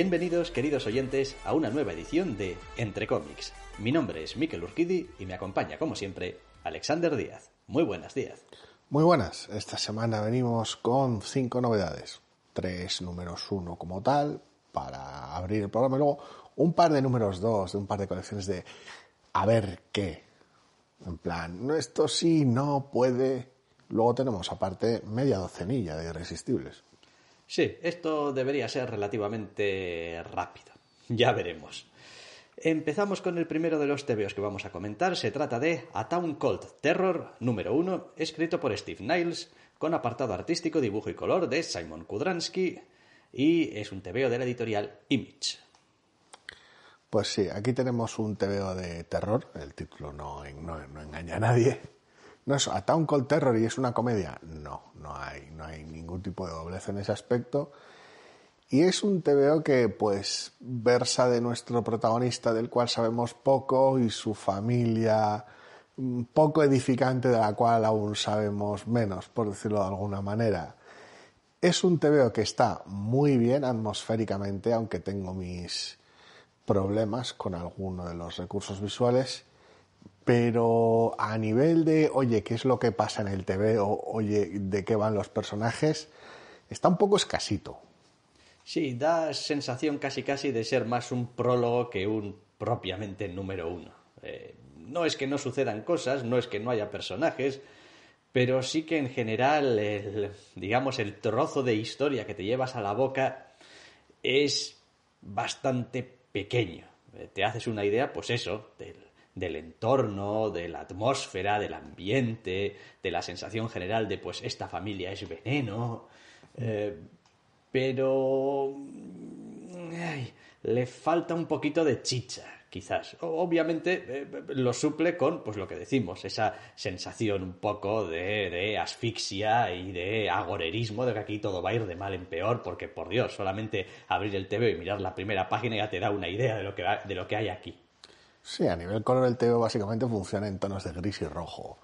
Bienvenidos, queridos oyentes, a una nueva edición de Entre Cómics. Mi nombre es Miquel Urquidi y me acompaña, como siempre, Alexander Díaz. Muy buenas, Díaz. Muy buenas. Esta semana venimos con cinco novedades. Tres números uno como tal, para abrir el programa. Y luego un par de números dos, de un par de colecciones de a ver qué. En plan, no, esto sí, no puede. Luego tenemos aparte media docenilla de irresistibles. Sí, esto debería ser relativamente rápido. Ya veremos. Empezamos con el primero de los TVOs que vamos a comentar. Se trata de A Town Called Terror, número uno, escrito por Steve Niles, con apartado artístico, dibujo y color de Simon Kudransky, y es un TVO de la editorial Image. Pues sí, aquí tenemos un TVO de terror, el título no engaña a nadie. ¿No es A Town Called Terror y es una comedia? No, no hay, no hay ningún tipo de doblez en ese aspecto. Y es un TVO que, pues, versa de nuestro protagonista, del cual sabemos poco, y su familia poco edificante, de la cual aún sabemos menos, por decirlo de alguna manera. Es un TVO que está muy bien atmosféricamente, aunque tengo mis problemas con alguno de los recursos visuales pero a nivel de, oye, ¿qué es lo que pasa en el TV? O, oye, ¿de qué van los personajes? Está un poco escasito. Sí, da sensación casi casi de ser más un prólogo que un propiamente número uno. Eh, no es que no sucedan cosas, no es que no haya personajes, pero sí que en general, el, digamos, el trozo de historia que te llevas a la boca es bastante pequeño. Eh, te haces una idea, pues eso, del del entorno, de la atmósfera, del ambiente, de la sensación general de pues esta familia es veneno. Eh, pero le falta un poquito de chicha, quizás. Obviamente eh, lo suple con, pues lo que decimos, esa sensación un poco de, de, asfixia y de agorerismo, de que aquí todo va a ir de mal en peor, porque por Dios, solamente abrir el TV y mirar la primera página ya te da una idea de lo que, de lo que hay aquí. Sí, a nivel color el TV básicamente funciona en tonos de gris y rojo.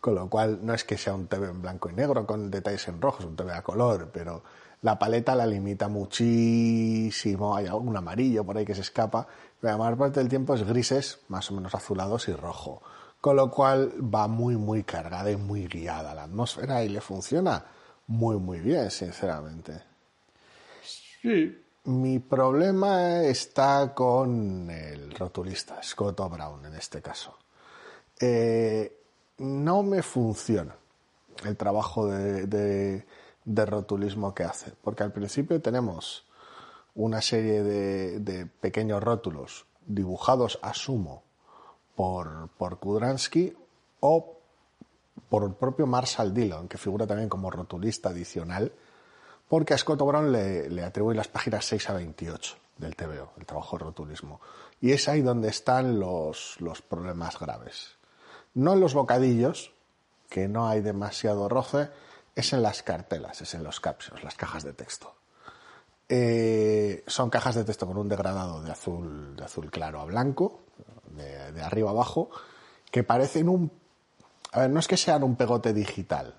Con lo cual no es que sea un TV en blanco y negro con detalles en rojo, es un TV a color, pero la paleta la limita muchísimo. Hay algún amarillo por ahí que se escapa, pero la mayor parte del tiempo es grises, más o menos azulados y rojo. Con lo cual va muy, muy cargada y muy guiada la atmósfera y le funciona muy, muy bien, sinceramente. Sí, mi problema está con el rotulista, Scott O'Brown en este caso. Eh, no me funciona el trabajo de, rotulismo que hace, porque al principio tenemos una serie de, pequeños rótulos dibujados a sumo por, por Kudransky o por el propio Marshall Dillon, que figura también como rotulista adicional porque a Scott le, le atribuye las páginas 6 a 28 del TVO, el trabajo de rotulismo. Y es ahí donde están los, los problemas graves. No en los bocadillos, que no hay demasiado roce, es en las cartelas, es en los captions, las cajas de texto. Eh, son cajas de texto con un degradado de azul, de azul claro a blanco, de, de arriba abajo, que parecen un... A ver, no es que sean un pegote digital,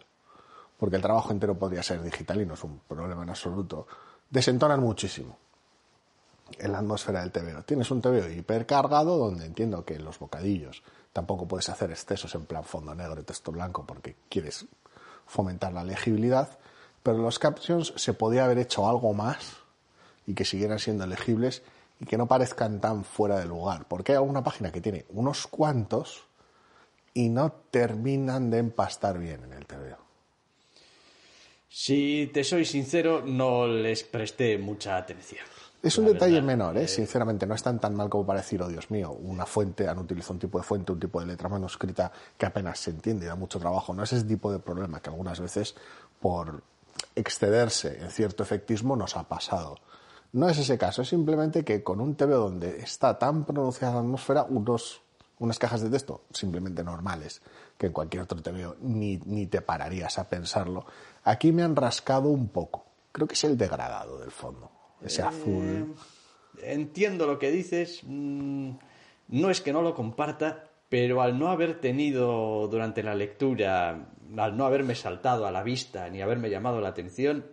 porque el trabajo entero podría ser digital y no es un problema en absoluto, desentonan muchísimo en la atmósfera del TVO. Tienes un TVO hipercargado donde entiendo que los bocadillos tampoco puedes hacer excesos en plan fondo negro y texto blanco porque quieres fomentar la legibilidad, pero los captions se podía haber hecho algo más y que siguieran siendo legibles y que no parezcan tan fuera de lugar, porque hay alguna página que tiene unos cuantos y no terminan de empastar bien en el TVO. Si te soy sincero, no les presté mucha atención. Es un detalle verdad. menor, ¿eh? sinceramente, no es tan tan mal como para decir, oh Dios mío, una fuente, han utilizado un tipo de fuente, un tipo de letra manuscrita que apenas se entiende y da mucho trabajo. No es ese tipo de problema que algunas veces, por excederse en cierto efectismo, nos ha pasado. No es ese caso, es simplemente que con un TV donde está tan pronunciada la atmósfera, unos, unas cajas de texto simplemente normales, que en cualquier otro TV ni, ni te pararías a pensarlo, aquí me han rascado un poco. Creo que es el degradado del fondo, ese azul. Entiendo lo que dices. mm, No es que no lo comparta, pero al no haber tenido durante la lectura, al no haberme saltado a la vista ni haberme llamado la atención,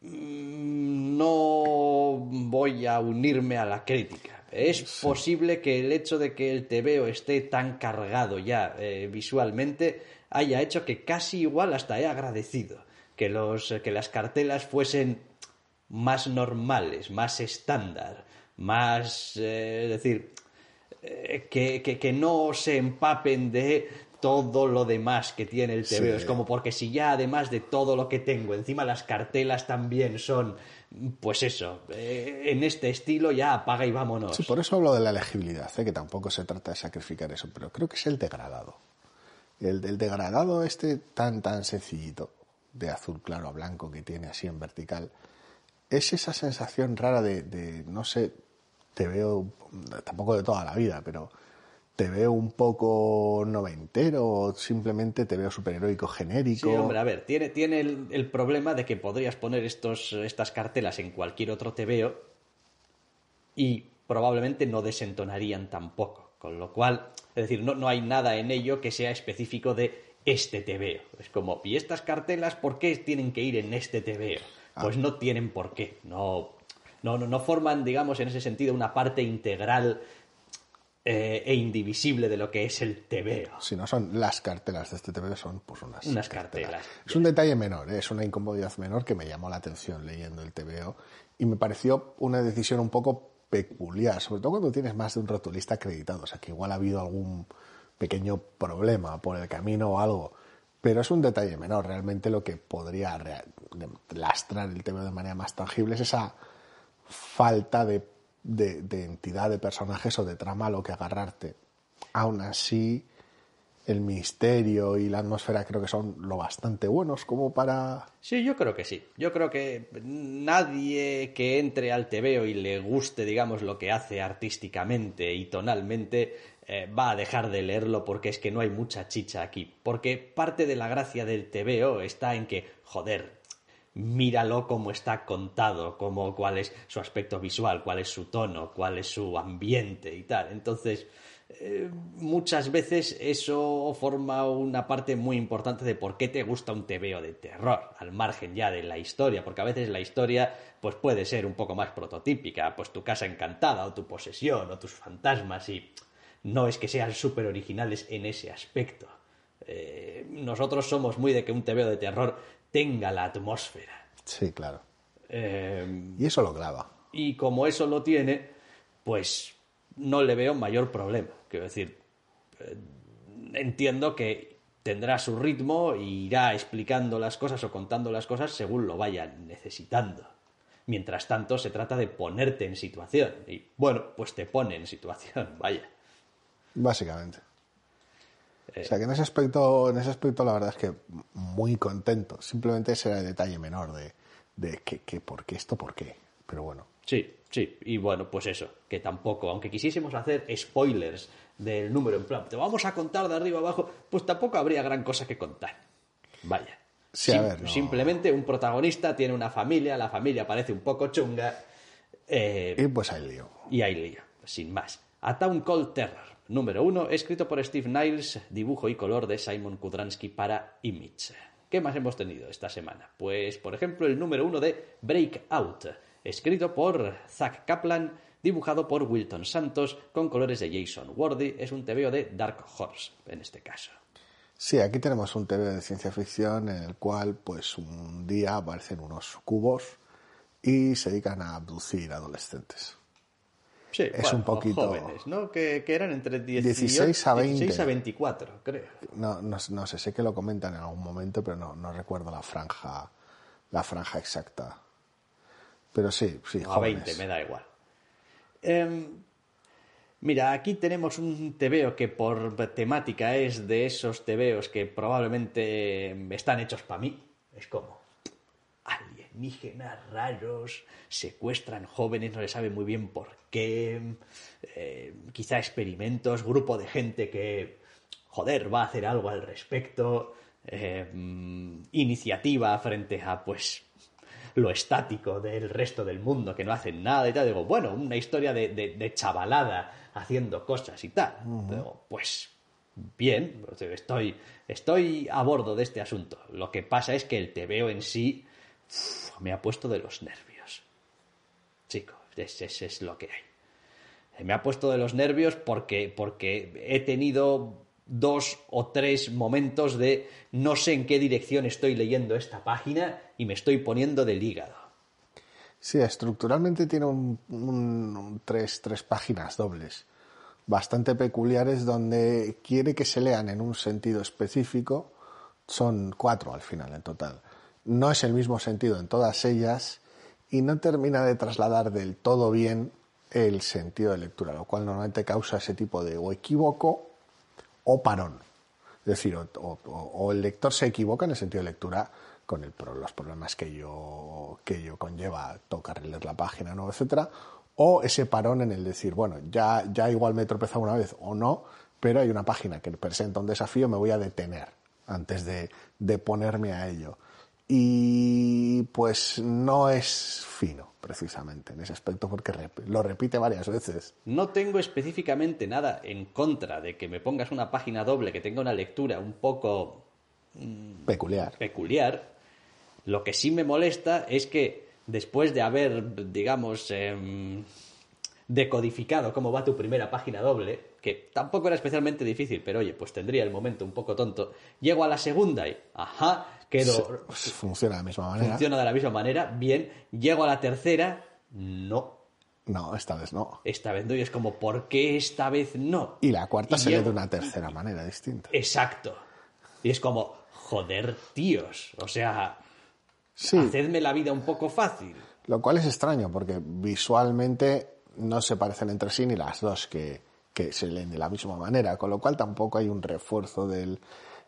mm, no voy a unirme a la crítica. Es posible que el hecho de que el TVO esté tan cargado ya eh, visualmente haya hecho que casi igual hasta he agradecido que, los, que las cartelas fuesen más normales, más estándar, más, eh, es decir, eh, que, que- que no se empapen de todo lo demás que tiene el TVO. Sí. Es como porque si ya además de todo lo que tengo, encima las cartelas también son, pues eso, eh, en este estilo ya apaga y vámonos. Sí, por eso hablo de la legibilidad, ¿eh? que tampoco se trata de sacrificar eso, pero creo que es el degradado. El, el degradado este tan, tan sencillito, de azul claro a blanco que tiene así en vertical, es esa sensación rara de, de, no sé, te veo, tampoco de toda la vida, pero te veo un poco noventero o simplemente te veo superheroico genérico. Sí, hombre, a ver, tiene, tiene el, el problema de que podrías poner estos, estas cartelas en cualquier otro TVO y probablemente no desentonarían tampoco. Con lo cual, es decir, no, no hay nada en ello que sea específico de este TVO. Es como, ¿y estas cartelas por qué tienen que ir en este TVO? Pues no tienen por qué. No, no, no, no forman, digamos, en ese sentido, una parte integral eh, e indivisible de lo que es el TVO. Si no son las cartelas de este TV, son pues unas, Unas cartelas. Es un detalle menor, ¿eh? es una incomodidad menor que me llamó la atención leyendo el TVO y me pareció una decisión un poco peculiar, sobre todo cuando tienes más de un rotulista acreditado, o sea que igual ha habido algún pequeño problema por el camino o algo, pero es un detalle menor, realmente lo que podría lastrar el TVO de manera más tangible es esa falta de, de- de entidad de personajes o de trama a lo que agarrarte. Aún así, el misterio y la atmósfera creo que son lo bastante buenos como para... Sí, yo creo que sí. Yo creo que nadie que entre al TVO y le guste, digamos, lo que hace artísticamente y tonalmente, eh, va a dejar de leerlo porque es que no hay mucha chicha aquí. Porque parte de la gracia del TVO está en que, joder, míralo cómo está contado, como cuál es su aspecto visual, cuál es su tono, cuál es su ambiente y tal. Entonces, eh, muchas veces eso forma una parte muy importante de por qué te gusta un TVO de terror, al margen ya de la historia, porque a veces la historia pues puede ser un poco más prototípica, pues tu casa encantada o tu posesión o tus fantasmas y no es que sean súper originales en ese aspecto. Eh, nosotros somos muy de que un TVO de terror tenga la atmósfera. Sí, claro. Eh, Y eso lo clava. y como eso lo tiene, pues no le veo mayor problema. Quiero decir, eh, entiendo que tendrá su ritmo e irá explicando las cosas o contando las cosas según lo vaya necesitando. Mientras tanto, se trata de ponerte en situación. Y bueno, pues te pone en situación, vaya. Básicamente. O sea que en ese aspecto, en ese aspecto la verdad es que muy contento. Simplemente ese era el detalle menor de, de que, que por qué esto, por qué. Pero bueno. Sí, sí. Y bueno, pues eso, que tampoco, aunque quisiésemos hacer spoilers del número en plan, te vamos a contar de arriba abajo, pues tampoco habría gran cosa que contar. Vaya. Sí, a ver, no. Simplemente un protagonista tiene una familia, la familia parece un poco chunga eh, Y pues ahí lío. y hay lío, sin más. A Town Call Terror, número uno, escrito por Steve Niles, dibujo y color de Simon Kudransky para Image. ¿Qué más hemos tenido esta semana? Pues, por ejemplo, el número uno de Breakout, escrito por Zach Kaplan, dibujado por Wilton Santos, con colores de Jason Wardy. Es un TVO de Dark Horse, en este caso. Sí, aquí tenemos un TV de ciencia ficción en el cual, pues, un día aparecen unos cubos y se dedican a abducir adolescentes. Sí, Es bueno, un poquito- jóvenes, ¿no? Que, que eran entre 18, 16 a 20. 16 a 24, creo. No, no, no sé, sé que lo comentan en algún momento, pero no, no recuerdo la franja, la franja exacta. Pero sí, sí, o a 20, me da igual. Em, mira, aquí tenemos un tebeo que por temática es de esos tebeos que probablemente están hechos para mí. Es como alienígenas raros, secuestran jóvenes, no se sabe muy bien por qué, eh, quizá experimentos, grupo de gente que, joder, va a hacer algo al respecto, eh, iniciativa frente a, pues, lo estático del resto del mundo, que no hacen nada y tal. Digo, bueno, una historia de, chavalada haciendo cosas y tal. pues bien, estoy, estoy a bordo de este asunto. Lo que pasa es que el veo en sí me ha puesto de los nervios. Chicos, ese, es lo que hay. Me ha puesto de los nervios porque, porque he tenido dos o tres momentos de no sé en qué dirección estoy leyendo esta página y me estoy poniendo del hígado. Sí, estructuralmente tiene un, tres, tres páginas dobles, bastante peculiares, donde quiere que se lean en un sentido específico. Son cuatro al final en total. No es el mismo sentido en todas ellas y no termina de trasladar del todo bien el sentido de lectura, lo cual normalmente causa ese tipo de o equívoco o parón. Es decir, o, el lector se equivoca en el sentido de lectura con los problemas que yo, que yo conlleva tocar leer la página, ¿no? etcétera, o ese parón en el decir, bueno, ya, ya igual me he tropezado una vez o no, pero hay una página que presenta un desafío, me voy a detener antes de, de ponerme a ello y pues no es fino precisamente en ese aspecto porque lo repite varias veces. No tengo específicamente nada en contra de que me pongas una página doble que tenga una lectura un poco mm, peculiar. Peculiar. Lo que sí me molesta es que después de haber, digamos, em, decodificado cómo va tu primera página doble, que tampoco era especialmente difícil, pero oye, pues tendría el momento un poco tonto, llego a la segunda y, ajá, quedo... funciona de la misma manera. Funciona de la misma manera, bien. Llego a la tercera, no. No, esta vez no. Esta vez no, y es como, ¿por qué esta vez no? Y la cuarta se lee de una tercera manera distinta. Exacto. Y es como, joder, tíos. O sea, hacedme la vida un poco fácil. Lo cual es extraño, porque visualmente no se parecen entre sí ni las dos que, que se leen de la misma manera, con lo cual tampoco hay un refuerzo del,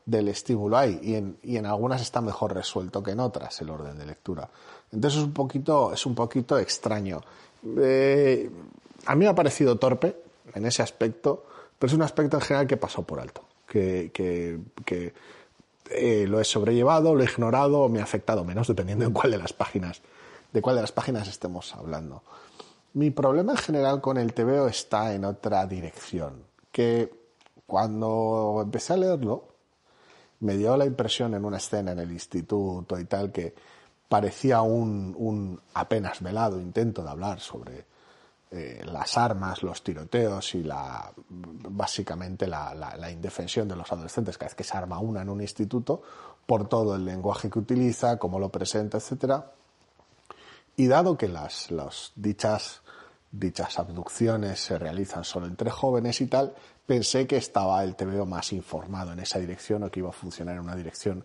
del estímulo ahí y en, y en algunas está mejor resuelto que en otras el orden de lectura. Entonces es un poquito, es un poquito extraño. Eh, a mí me ha parecido torpe en ese aspecto, pero es un aspecto en general que pasó por alto, que, que, eh, lo he sobrellevado, lo he ignorado, me ha afectado menos, dependiendo de cuál de las páginas, de cuál de las páginas estemos hablando. Mi problema en general con el TVO está en otra dirección, que cuando empecé a leerlo, me dio la impresión en una escena en el instituto y tal que parecía un, apenas velado intento de hablar sobre eh, las armas, los tiroteos y la básicamente la, indefensión de los adolescentes cada vez que se arma una en un instituto por todo el lenguaje que utiliza, cómo lo presenta, etcétera. Y dado que las, dichas, dichas abducciones se realizan solo entre jóvenes y tal, pensé que estaba el TVO más informado en esa dirección o que iba a funcionar en una dirección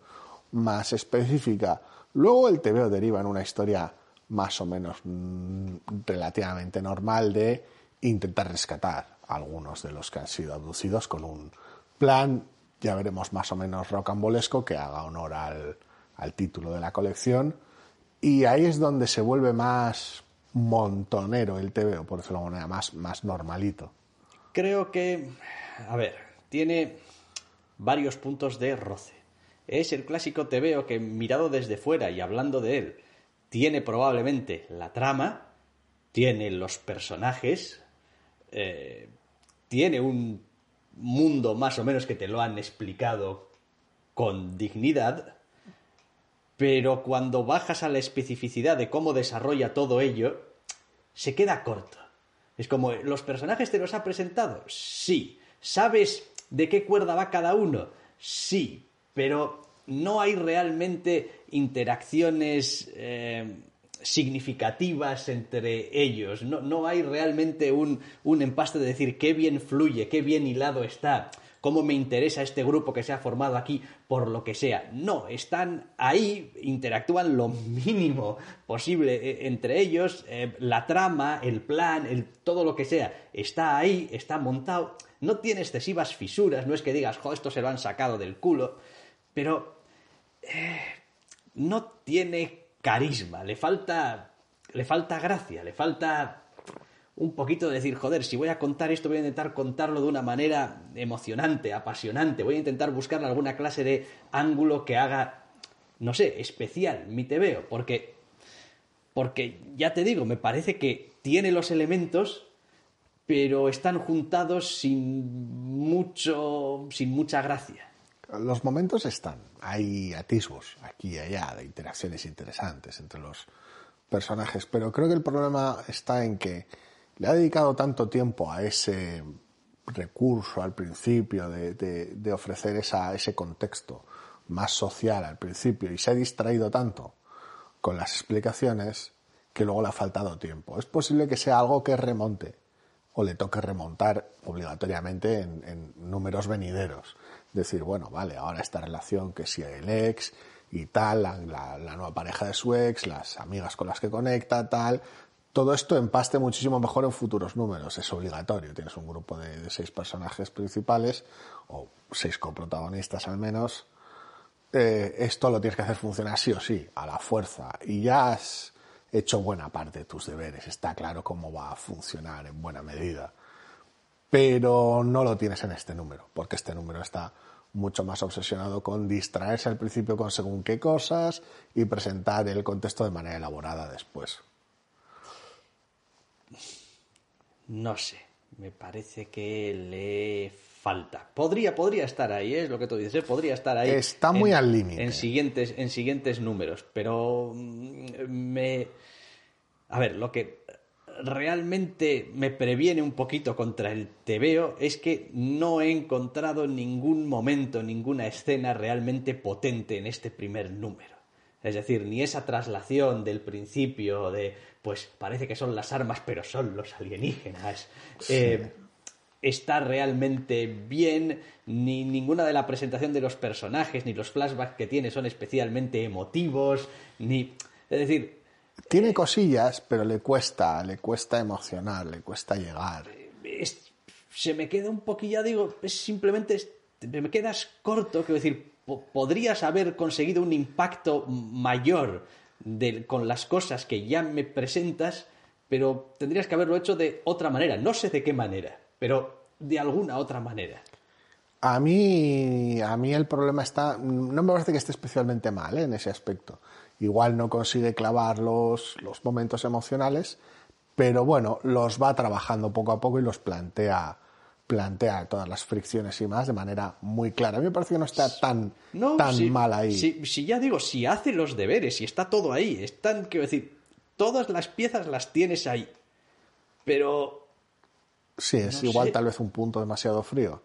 más específica. Luego el TVO deriva en una historia más o menos mm, relativamente normal de intentar rescatar algunos de los que han sido abducidos con un plan, ya veremos más o menos rocambolesco, que haga honor al, al título de la colección. Y ahí es donde se vuelve más montonero el TVO, por decirlo de alguna manera, más, más normalito creo que, a ver, tiene varios puntos de roce. Es el clásico TVO que mirado desde fuera y hablando de él, tiene probablemente la trama, tiene los personajes, eh, tiene un mundo más o menos que te lo han explicado con dignidad, pero cuando bajas a la especificidad de cómo desarrolla todo ello, se queda corto. Es como, ¿los personajes te los ha presentado? Sí. ¿Sabes de qué cuerda va cada uno? Sí. Pero no hay realmente interacciones eh, significativas entre ellos. No, no hay realmente un, un, empaste de decir qué bien fluye, qué bien hilado está. Cómo me interesa este grupo que se ha formado aquí por lo que sea. No, están ahí, interactúan lo mínimo posible eh, entre ellos, eh, la trama, el plan, todo lo que sea, está ahí, está montado, no tiene excesivas fisuras, no es que digas, jo, esto se lo han sacado del culo, pero eh, no tiene carisma, le falta, le falta gracia, le falta un poquito de decir, joder, si voy a contar esto, voy a intentar contarlo de una manera emocionante, apasionante, voy a intentar buscar alguna clase de ángulo que haga, no sé, especial mi veo, porque, porque ya te digo, me parece que tiene los elementos, pero están juntados sin mucho, sin mucha gracia. Los momentos están, hay atisbos aquí y allá de interacciones interesantes entre los personajes, pero creo que el problema está en que le ha dedicado tanto tiempo a ese recurso al principio de, ofrecer ese contexto más social al principio y se ha distraído tanto con las explicaciones que luego le ha faltado tiempo. Es posible que sea algo que remonte o le toque remontar obligatoriamente en, números venideros. Decir, bueno, vale, ahora esta relación que si el ex y tal, la, nueva pareja de su ex, las amigas con las que conecta, tal, todo esto empaste muchísimo mejor en futuros números. Es obligatorio. Tienes un grupo de, seis personajes principales, o seis coprotagonistas al menos. Eh, esto lo tienes que hacer funcionar sí o sí, a la fuerza. Y ya has hecho buena parte de tus deberes. Está claro cómo va a funcionar en buena medida. Pero no lo tienes en este número, porque este número está mucho más obsesionado con distraerse al principio con según qué cosas y presentar el contexto de manera elaborada después. No sé, me parece que le falta. Podría, podría estar ahí, ¿eh? es lo que tú dices, ¿eh? podría estar ahí. Está muy al límite. En siguientes, en siguientes números, pero mm, me... A ver, lo que realmente me previene un poquito contra el tebeo es que no he encontrado ningún momento, ninguna escena realmente potente en este primer número. Es decir, ni esa traslación del principio de, pues parece que son las armas, pero son los alienígenas. Eh, está realmente bien, ni ninguna de la presentación de los personajes, ni los flashbacks que tiene son especialmente emotivos, ni... Es decir... Tiene cosillas, pero le cuesta, le cuesta emocionar, le cuesta llegar. se me queda un poquillo, digo, es simplemente... Me quedas corto, quiero decir, podrías haber conseguido un impacto mayor con las cosas que ya me presentas, pero tendrías que haberlo hecho de otra manera. No sé de qué manera, pero de alguna otra manera. A mí, a mí el problema está, no me parece que esté especialmente mal ¿eh? en ese aspecto. Igual no consigue clavar los, los momentos emocionales, pero bueno, los va trabajando poco a poco y los plantea plantea todas las fricciones y más de manera muy clara. A mí me parece que no está tan, tan mal ahí. Si, ya digo, si hace los deberes, si está todo ahí, están, quiero decir, todas las piezas las tienes ahí. Pero. Sí, es igual tal vez un punto demasiado frío.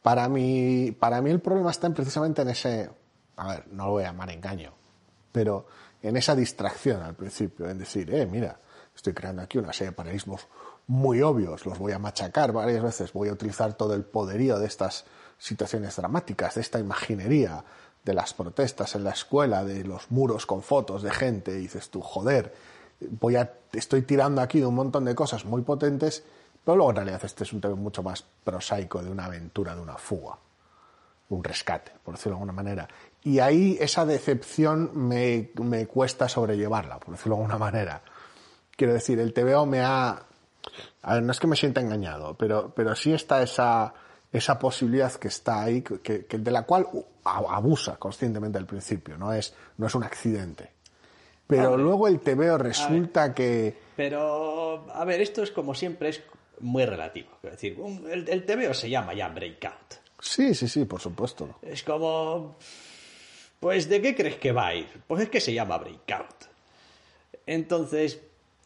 Para mí, para mí el problema está precisamente en ese. A ver, no lo voy a llamar engaño, pero en esa distracción al principio, en decir, eh, mira, estoy creando aquí una serie de paradigmas muy obvios, los voy a machacar varias veces, voy a utilizar todo el poderío de estas situaciones dramáticas, de esta imaginería, de las protestas en la escuela, de los muros con fotos de gente, y dices tú, joder, voy a, estoy tirando aquí de un montón de cosas muy potentes, pero luego en realidad este es un tema mucho más prosaico de una aventura, de una fuga, un rescate, por decirlo de alguna manera. Y ahí esa decepción me, me cuesta sobrellevarla, por decirlo de alguna manera. Quiero decir, el TVO me ha, a ver, no es que me sienta engañado, pero, pero sí está esa, esa posibilidad que está ahí, que, de la cual abusa conscientemente al principio, no es, no es un accidente. Pero luego el TVO resulta que... Pero, a ver, esto es como siempre, es muy relativo. Es decir, el, el TVO se llama ya Breakout. Sí, sí, sí, por supuesto. Es como... Pues, ¿de qué crees que va a ir? Pues es que se llama Breakout. Entonces,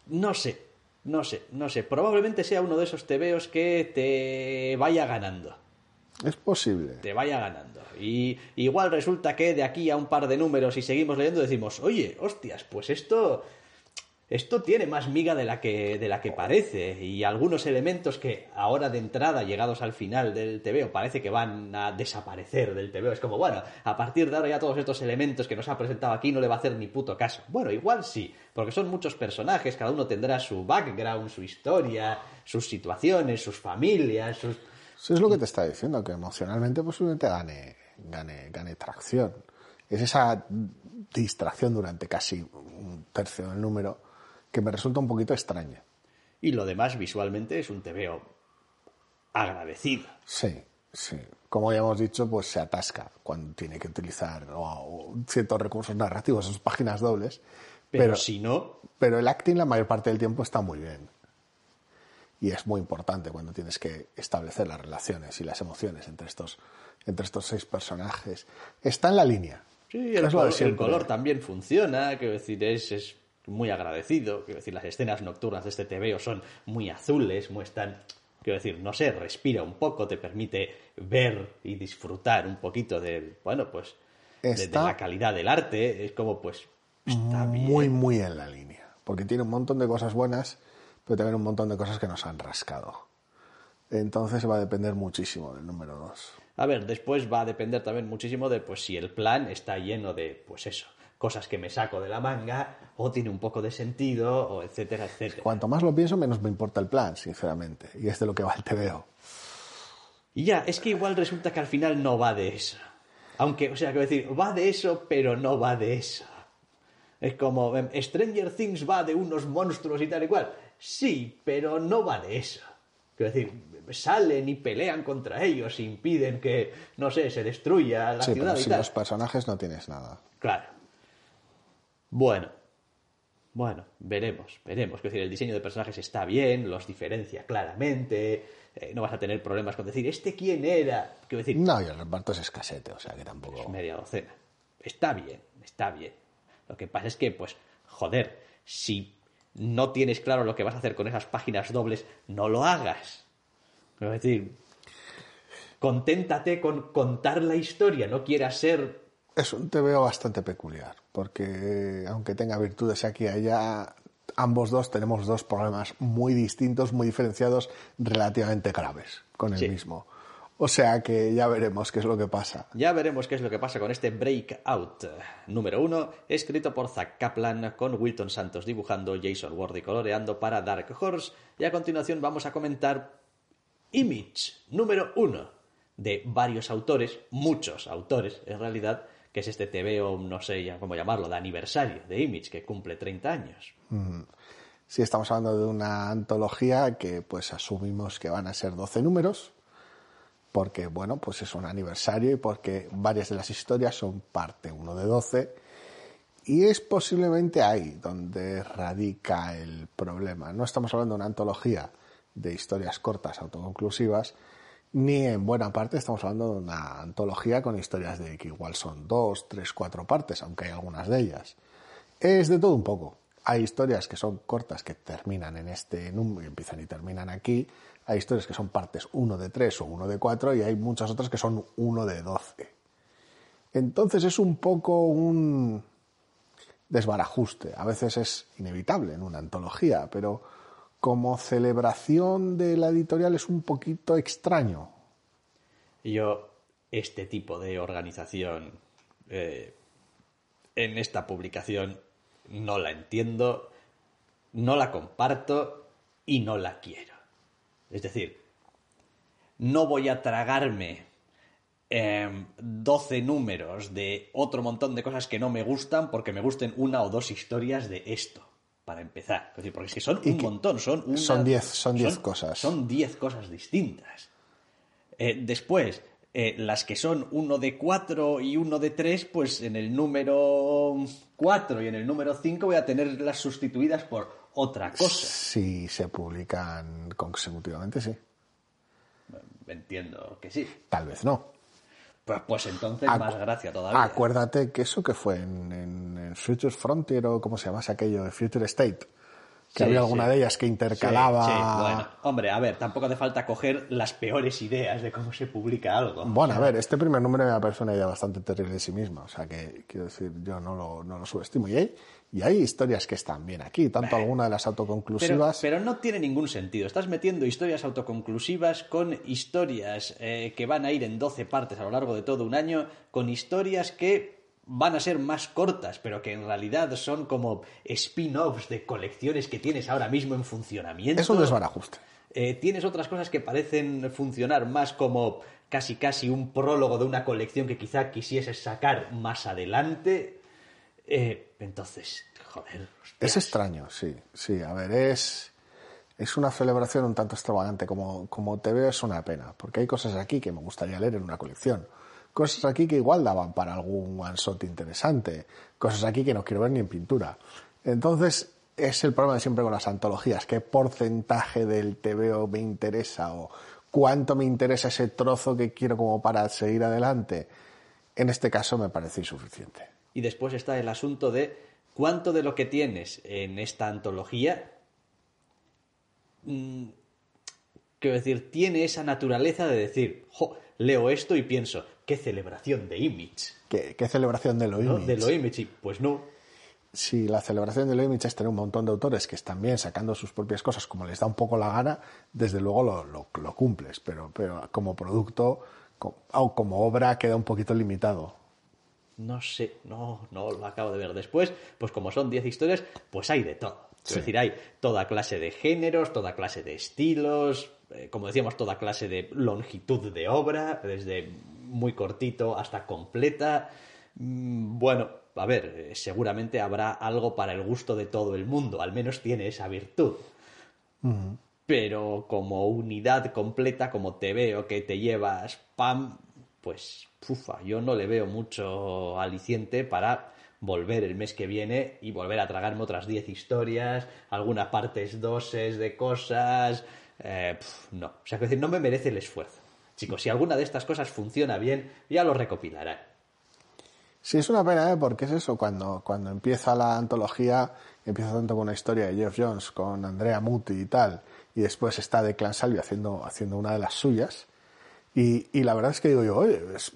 no sé, no sé, no sé. Probablemente sea uno de esos tebeos que te vaya ganando. Es posible. Te vaya ganando. Y igual resulta que de aquí a un par de números y seguimos leyendo decimos, oye, hostias, pues esto esto tiene más miga de la que, de la que parece y algunos elementos que ahora de entrada, llegados al final del TVO, parece que van a desaparecer del TVO. Es como, bueno, a partir de ahora ya todos estos elementos que nos ha presentado aquí no le va a hacer ni puto caso. Bueno, igual sí, porque son muchos personajes, cada uno tendrá su background, su historia, sus situaciones, sus familias, sus... Eso es lo que te está diciendo, que emocionalmente posiblemente gane, gane, gane tracción. Es esa distracción durante casi un tercio del número que me resulta un poquito extraña. Y lo demás visualmente es un TVO agradecido. Sí, sí. Como ya hemos dicho, pues se atasca cuando tiene que utilizar ciertos recursos narrativos, sus páginas dobles. Pero, si no. Pero el acting la mayor parte del tiempo está muy bien. Y es muy importante cuando tienes que establecer las relaciones y las emociones entre estos, entre estos seis personajes. Está en la línea. Sí, el, color, el color también funciona, quiero decir, es, es muy agradecido. Quiero decir, las escenas nocturnas de este TVO son muy azules, muy están. Quiero decir, no sé, respira un poco, te permite ver y disfrutar un poquito de, bueno, pues, de, la calidad del arte. Es como, pues, está Muy, muy en la línea. Porque tiene un montón de cosas buenas, pero también un montón de cosas que nos han rascado. Entonces va a depender muchísimo del número 2. A ver, después va a depender también muchísimo de, pues, si el plan está lleno de, pues eso, cosas que me saco de la manga, o tiene un poco de sentido, o etcétera, etcétera. Cuanto más lo pienso, menos me importa el plan, sinceramente. Y es de lo que va el TVO. Y ya, es que igual resulta que al final no va de eso. Aunque, o sea, quiero decir, va de eso, pero no va de eso. Es como, em, Stranger Things va de unos monstruos y tal y cual. Sí, pero no va de eso. Quiero decir, salen y pelean contra ellos, impiden que, no sé, se destruya la sí, ciudad pero y tal. los personajes no tienes nada. Claro. Bueno, bueno, veremos, veremos. Es decir, el diseño de personajes está bien, los diferencia claramente, eh, no vas a tener problemas con decir, ¿este quién era? Quiero decir, No, y el reparto es escasete, o sea que tampoco. es media docena. Está bien, está bien. Lo que pasa es que, pues, joder, si no tienes claro lo que vas a hacer con esas páginas dobles, no lo hagas. Es decir, conténtate con contar la historia, no quieras ser Es un TVO bastante peculiar, porque aunque tenga virtudes aquí y allá, ambos dos tenemos dos problemas muy distintos, muy diferenciados, relativamente graves con el Sí. mismo. O sea que ya veremos qué es lo que pasa. Ya veremos qué es lo que pasa con este Breakout eh, número uno, escrito por Zack Kaplan, con Wilton Santos dibujando, Jason Ward y coloreando para Dark Horse. Y a continuación vamos a comentar Image número uno, de varios autores, muchos autores en realidad, que es este TVO, no sé ya cómo llamarlo, de aniversario de Image, que cumple 30 años. Si estamos hablando de una antología que pues asumimos que van a ser 12 números, porque bueno, pues es un aniversario y porque varias de las historias son parte 1 de 12 y es posiblemente ahí donde radica el problema. No estamos hablando de una antología de historias cortas autoconclusivas, ni en buena parte estamos hablando de una antología con historias de que igual son dos, tres, cuatro partes, aunque hay algunas de ellas. Es de todo un poco. Hay historias que son cortas que terminan en este número, empiezan y terminan aquí. Hay historias que son partes 1 de 3 o 1 de 4 y hay muchas otras que son 1 de 12. Entonces es un poco un desbarajuste. A veces es inevitable en una antología, pero como celebración de la editorial es un poquito extraño. Yo, este tipo de organización eh, en esta publicación no la entiendo, no la comparto y no la quiero. Es decir, no voy a tragarme eh, 12 números de otro montón de cosas que no me gustan porque me gusten una o dos historias de esto. Para empezar, es decir, porque es que son un montón, son una- son 10 son 10 cosas. Son 10 cosas distintas. Eh, después, eh, las que son uno de 4 y uno de 3, pues en el número 4 y en el número 5 voy a tenerlas sustituidas por otra cosa. Si se publican consecutivamente, sí. Entiendo que sí. Tal vez no. Pues, pues entonces Acu- más gracia todavía. Acuérdate que eso que fue en, en- en Future Frontier o como se llamase aquello, Future State. que había alguna de ellas que intercalaba. Sí, sí, bueno, hombre, a ver, tampoco hace falta coger las peores ideas de cómo se publica algo. Bueno, a ver, este primer número me parece una idea bastante terrible de sí misma. O sea, que quiero decir, yo no lo, no lo subestimo. Y hay, y hay historias que están bien aquí, tanto alguna de las autoconclusivas. pero no tiene ningún sentido. Estás metiendo historias autoconclusivas con historias eh, que van a ir en 12 partes a lo largo de todo un año, con historias que van a ser más cortas, pero que en realidad son como spin-offs de colecciones que tienes ahora mismo en funcionamiento. Es un desbarajuste. Eh, tienes otras cosas que parecen funcionar más como casi casi un prólogo de una colección que quizá quisieses sacar más adelante. Eh, entonces, joder. hostias. Es extraño, sí, sí. A ver, es, es una celebración un tanto extravagante. Como, como te veo, es una pena, porque hay cosas aquí que me gustaría leer en una colección. Cosas aquí que igual daban para algún one shot interesante. Cosas aquí que no quiero ver ni en pintura. Entonces, es el problema de siempre con las antologías. ¿Qué porcentaje del TVO me interesa? ¿O cuánto me interesa ese trozo que quiero como para seguir adelante? En este caso me parece insuficiente. Y después está el asunto de cuánto de lo que tienes en esta antología, mm, quiero decir, tiene esa naturaleza de decir, jo, leo esto y pienso, qué celebración de image. ¿Qué, qué celebración de lo ¿no? image? De lo image, y pues no. Si la celebración de lo image es tener un montón de autores que están bien sacando sus propias cosas como les da un poco la gana, desde luego lo, lo- lo cumples, pero, pero como producto o como obra queda un poquito limitado. No sé, no, no lo acabo de ver después. Pues como son 10 historias, pues hay de todo. Es decir, hay toda clase de géneros, toda clase de estilos, eh, como decíamos, toda clase de longitud de obra, desde muy cortito hasta completa. Mm, Bueno, a ver, eh, seguramente habrá algo para el gusto de todo el mundo, al menos tiene esa virtud. Pero como unidad completa, como te veo que te llevas pam, pues pufa, yo no le veo mucho aliciente para volver el mes que viene y volver a tragarme otras 10 historias, algunas partes doses de cosas. eh, no, o sea, que decir, no me merece el esfuerzo. Chicos, si alguna de estas cosas funciona bien, ya lo recopilarán. Sí, es una pena, ¿eh? porque es eso, cuando, cuando empieza la antología, empieza tanto con una historia de Jeff Jones, con Andrea Muti y tal, y después está de Clan Salvi haciendo, haciendo una de las suyas, y, y la verdad es que digo yo, oye, es-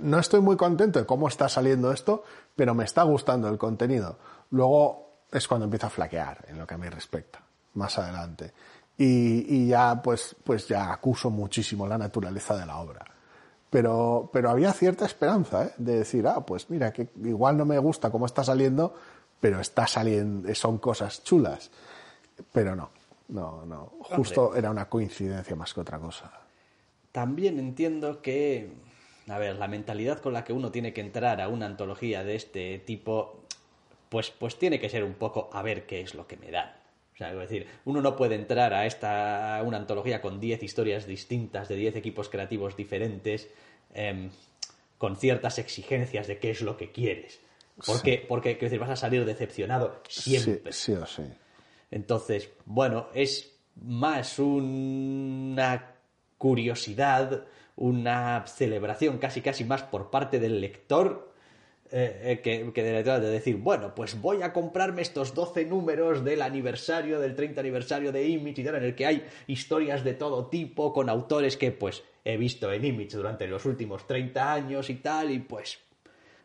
no estoy muy contento de cómo está saliendo esto, pero me está gustando el contenido. Luego es cuando empieza a flaquear, en lo que a mí respecta, más adelante. Y, y ya, pues, pues ya acuso muchísimo la naturaleza de la obra pero, pero había cierta esperanza ¿eh? de decir, ah, pues mira, que igual no me gusta cómo está saliendo, pero está saliendo, son cosas chulas. Pero no, no, no. Justo era una coincidencia más que otra cosa. También entiendo que, a ver, la mentalidad con la que uno tiene que entrar a una antología de este tipo, pues, pues tiene que ser un poco a ver qué es lo que me dan. O sea, es decir, uno no puede entrar a esta a una antología con 10 historias distintas, de 10 equipos creativos diferentes, em, con ciertas exigencias de qué es lo que quieres. Porque, porque quiero decir, vas a salir decepcionado siempre. Sí, sí o sí. Entonces, bueno, es más una curiosidad, una celebración casi casi más por parte del lector eh, eh, que, que lector de decir, bueno, pues voy a comprarme estos 12 números del aniversario, del 30 aniversario de Image y tal, en el que hay historias de todo tipo, con autores que pues he visto en Image durante los últimos 30 años y tal, y pues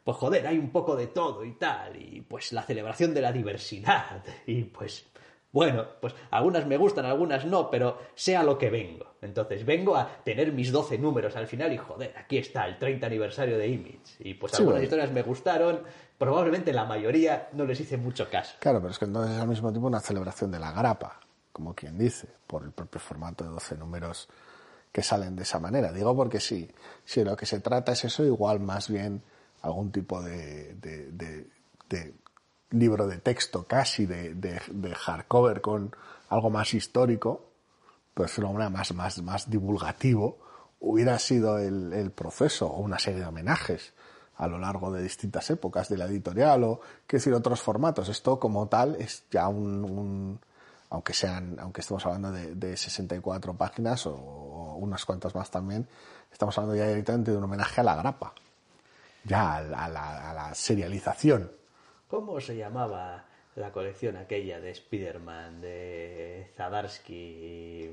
pues joder, hay un poco de todo y tal, y pues la celebración de la diversidad, y pues bueno, pues algunas me gustan, algunas no, pero sea lo que vengo. Entonces vengo a tener mis 12 números al final y joder, aquí está el 30 aniversario de Image. Y pues algunas historias me gustaron, probablemente la mayoría no les hice mucho caso. Claro, pero es que entonces es al mismo tiempo una celebración de la grapa, como quien dice, por el propio formato de 12 números que salen de esa manera. Digo porque sí, si lo que se trata es eso, igual más bien algún tipo de, de- de- de libro de texto casi, de, de- de hardcover con algo más histórico, pues una manera más, más, más divulgativo, hubiera sido el, el proceso o una serie de homenajes a lo largo de distintas épocas de la editorial o, quiero decir, otros formatos. Esto como tal es ya un, un- aunque sean, aunque estemos hablando de, de 64 páginas o, unas cuantas más también, estamos hablando ya directamente de un homenaje a la grapa, ya a a la- a la serialización. ¿Cómo se llamaba la colección aquella de Spider-Man, de Zadarsky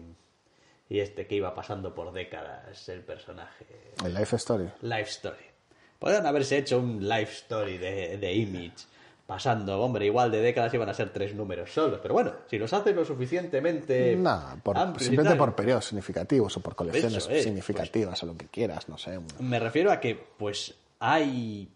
y, este que iba pasando por décadas el personaje. El Life Story. Life Story. Podrían haberse hecho un Life Story de, de Image pasando, hombre, igual de décadas iban a ser tres números solos, pero bueno, si los haces lo suficientemente Nada, por, amplios y simplemente por periodos significativos o por colecciones Eso es, significativas o lo que quieras, no sé. me refiero a que pues hay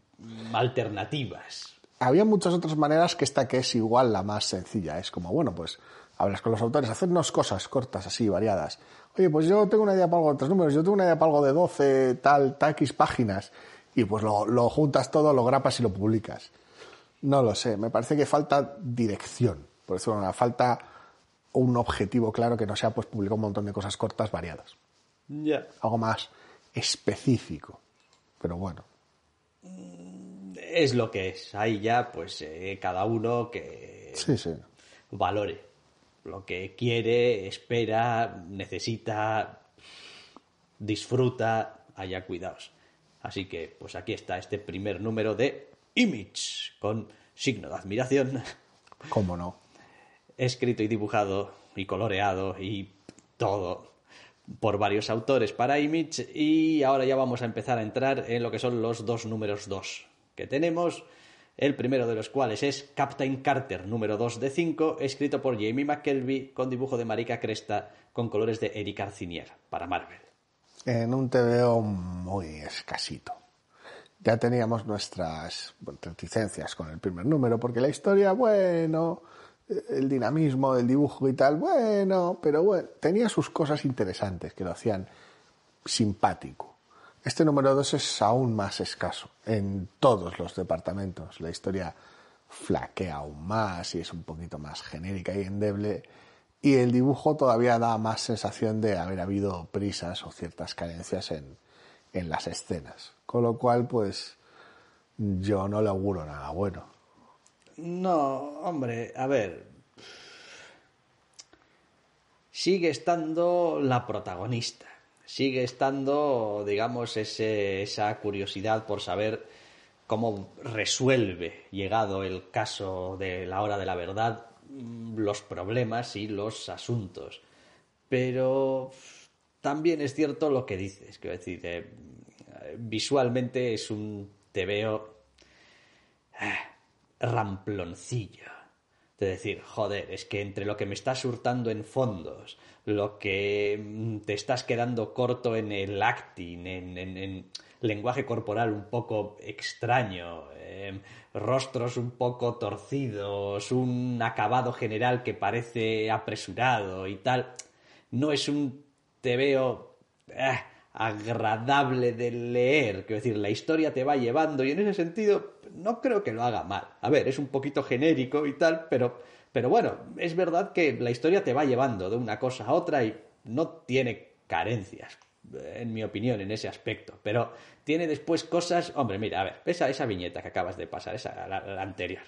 alternativas. Había muchas otras maneras que esta que es igual la más sencilla. Es como, bueno, pues hablas con los autores, hacernos cosas cortas así, variadas. Oye, pues yo tengo una idea para algo de tres números, yo tengo una idea para algo de 12, tal, taquis páginas, y pues lo, lo juntas todo, lo grapas y lo publicas. No lo sé, me parece que falta dirección, por eso una falta un objetivo claro que no sea pues publicar un montón de cosas cortas variadas. Ya. Algo más específico. Pero bueno, Es lo que es. Ahí ya, pues, eh, cada uno que sí, sí. valore lo que quiere, espera, necesita, disfruta, haya cuidados. Así que, pues aquí está este primer número de Image, con signo de admiración, ¿Cómo no? escrito y dibujado y coloreado y todo por varios autores para Image y ahora ya vamos a empezar a entrar en lo que son los dos números 2 que tenemos, el primero de los cuales es Captain Carter número 2 de 5, escrito por Jamie McKelvey con dibujo de Marika Cresta con colores de Eric Arcinier para Marvel. En un TVO muy escasito. Ya teníamos nuestras reticencias con el primer número, porque la historia, bueno, el dinamismo del dibujo y tal, bueno, pero bueno, tenía sus cosas interesantes que lo hacían simpático. Este número 2 es aún más escaso en todos los departamentos. La historia flaquea aún más y es un poquito más genérica y endeble. Y el dibujo todavía da más sensación de haber habido prisas o ciertas carencias en, en las escenas. Con lo cual, pues, yo no le auguro nada bueno. No, hombre, a ver. Sigue estando la protagonista. Sigue estando, digamos, ese- esa curiosidad por saber cómo resuelve, llegado el caso de la hora de la verdad, mm, los problemas y los asuntos. Pero también es cierto lo que dices, quiero decir, eh, visualmente es un tebeo ramploncillo. De decir, joder, es que entre lo que me estás hurtando en fondos, lo que mm, te estás quedando corto en el acting, en, en- en lenguaje corporal un poco extraño, em, rostros un poco torcidos, un acabado general que parece apresurado y tal, no es un tebeo eh, agradable de leer. Quiero decir, la historia te va llevando y en ese sentido no creo que lo haga mal. A ver, es un poquito genérico y tal, pero, pero bueno, es verdad que la historia te va llevando de una cosa a otra y no tiene carencias, en mi opinión, en ese aspecto. Pero tiene después cosas... Hombre, mira, a ver, esa, esa viñeta que acabas de pasar, esa, la, anterior.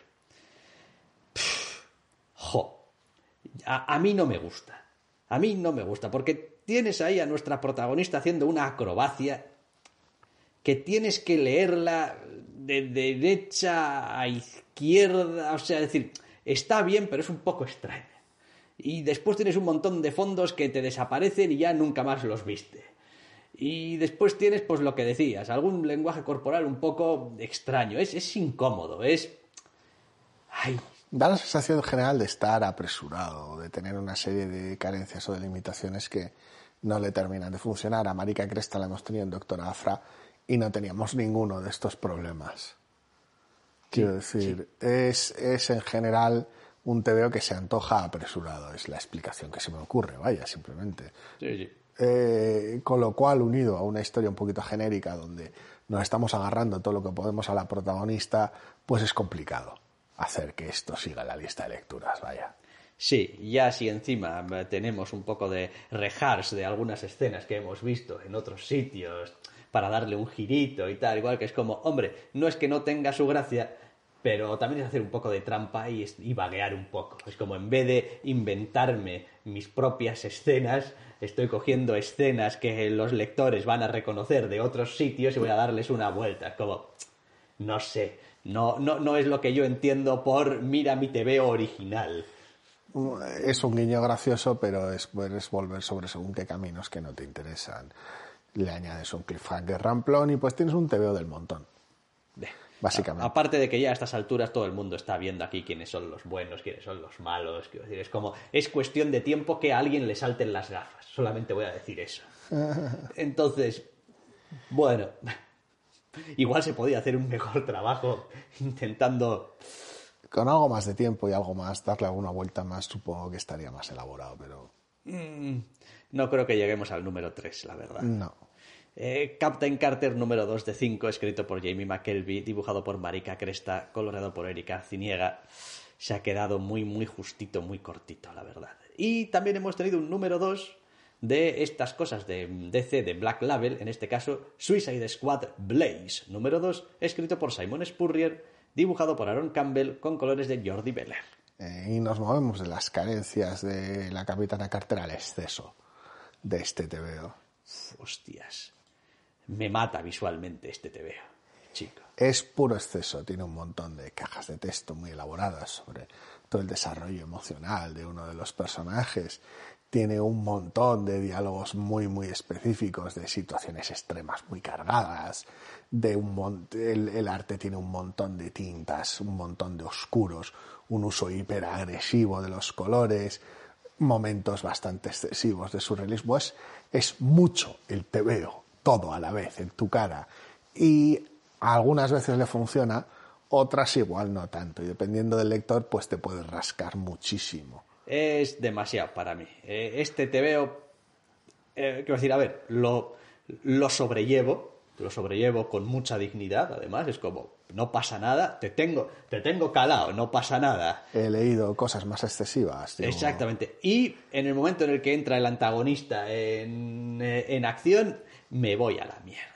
Jo, a, a mí no me gusta. A mí no me gusta, porque tienes ahí a nuestra protagonista haciendo una acrobacia que tienes que leerla de derecha a izquierda, o sea, decir, está bien, pero es un poco extraña. Y después tienes un montón de fondos que te desaparecen y ya nunca más los viste. Y después tienes, pues lo que decías, algún lenguaje corporal un poco extraño. Es, es incómodo, es... Ay, Da la sensación general de estar apresurado, de tener una serie de carencias o de limitaciones que no le terminan de funcionar. A Marica Cresta la hemos tenido en Doctor Afra y no teníamos ninguno de estos problemas. Quiero decir, es, es en general un TVO que se antoja apresurado, es la explicación que se me ocurre, vaya, simplemente. sí, sí. Eh, con lo cual, unido a una historia un poquito genérica donde nos estamos agarrando todo lo que podemos a la protagonista, pues es complicado hacer que esto siga la lista de lecturas, vaya. Sí, ya si encima eh, tenemos un poco de rehearse de algunas escenas que hemos visto en otros sitios para darle un girito y tal, igual que es como, hombre, no es que no tenga su gracia, pero también es hacer un poco de trampa y, y vaguear un poco. Es como en vez de inventarme mis propias escenas, estoy cogiendo escenas que los lectores van a reconocer de otros sitios y voy a darles una vuelta. Como, no sé, no, no, no es lo que yo entiendo por mira mi TV original. Es un guiño gracioso, pero es volver sobre según qué caminos que no te interesan. Le añades un cliffhanger ramplón y pues tienes un TVO del montón. Básicamente. Aparte de que ya a estas alturas todo el mundo está viendo aquí quiénes son los buenos, quiénes son los malos. Quiero decir, es como, es cuestión de tiempo que a alguien le salten las gafas. Solamente voy a decir eso. Entonces, bueno, igual se podía hacer un mejor trabajo intentando... Con algo más de tiempo y algo más, darle alguna vuelta más, supongo que estaría más elaborado, pero... Mm, no creo que lleguemos al número 3, la verdad. No. Eh, Captain Carter número 2 de 5, escrito por Jamie McKelvey, dibujado por Marika Cresta, coloreado por Erika Ciniega. Se ha quedado muy, muy justito, muy cortito, la verdad. Y también hemos tenido un número 2 de estas cosas de DC de Black Label, en este caso Suicide Squad Blaze, número 2, escrito por Simon Spurrier, dibujado por Aaron Campbell con colores de Jordi Beller. Eh, y nos movemos de las carencias de la Capitana Carter al exceso de este TVO. Hostias, me mata visualmente este TVO, chico. Es puro exceso, tiene un montón de cajas de texto muy elaboradas sobre todo el desarrollo emocional de uno de los personajes. Tiene un montón de diálogos muy muy específicos de situaciones extremas muy cargadas de un el, arte tiene un montón de tintas un montón de oscuros un uso hiperagresivo de los colores momentos bastante excesivos de surrealismo. Es, es mucho el te veo todo a la vez en tu cara y algunas veces le funciona otras igual no tanto y dependiendo del lector pues te puede rascar muchísimo es demasiado para mí. Eh, este te veo, eh, quiero decir, a ver, lo, lo sobrellevo, lo sobrellevo con mucha dignidad, además, es como, no pasa nada, te tengo, te tengo calado, no pasa nada. He leído cosas más excesivas. Exactamente. Y en el momento en el que entra el antagonista en, eh, en acción, me voy a la mierda.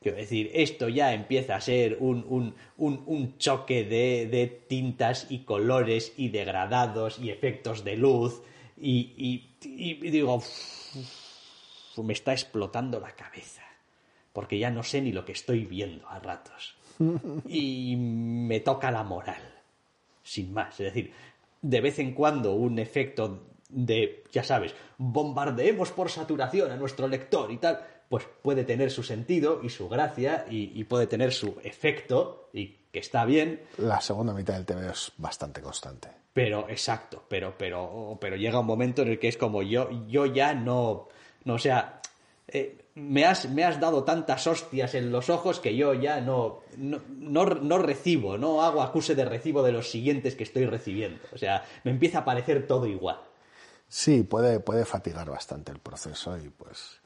Quiero decir, esto ya empieza a ser un, choque de, tintas y colores y degradados y efectos de luz y, digo, me está explotando la cabeza porque ya no sé ni lo que estoy viendo a ratos y me toca la moral, sin más. Es decir, de vez en cuando un efecto de, ya sabes, bombardeemos por saturación a nuestro lector y tal, pues puede tener su sentido y su gracia y, puede tener su efecto y que está bien. La segunda mitad del TV es bastante constante. Pero, exacto, pero, pero, pero llega un momento en el que es como yo, yo ya no, no, o sea, eh, me, has, me has dado tantas hostias en los ojos que yo ya no, no, no, recibo, no hago acuse de recibo de los siguientes que estoy recibiendo. O sea, me empieza a parecer todo igual. Sí, puede, puede fatigar bastante el proceso y pues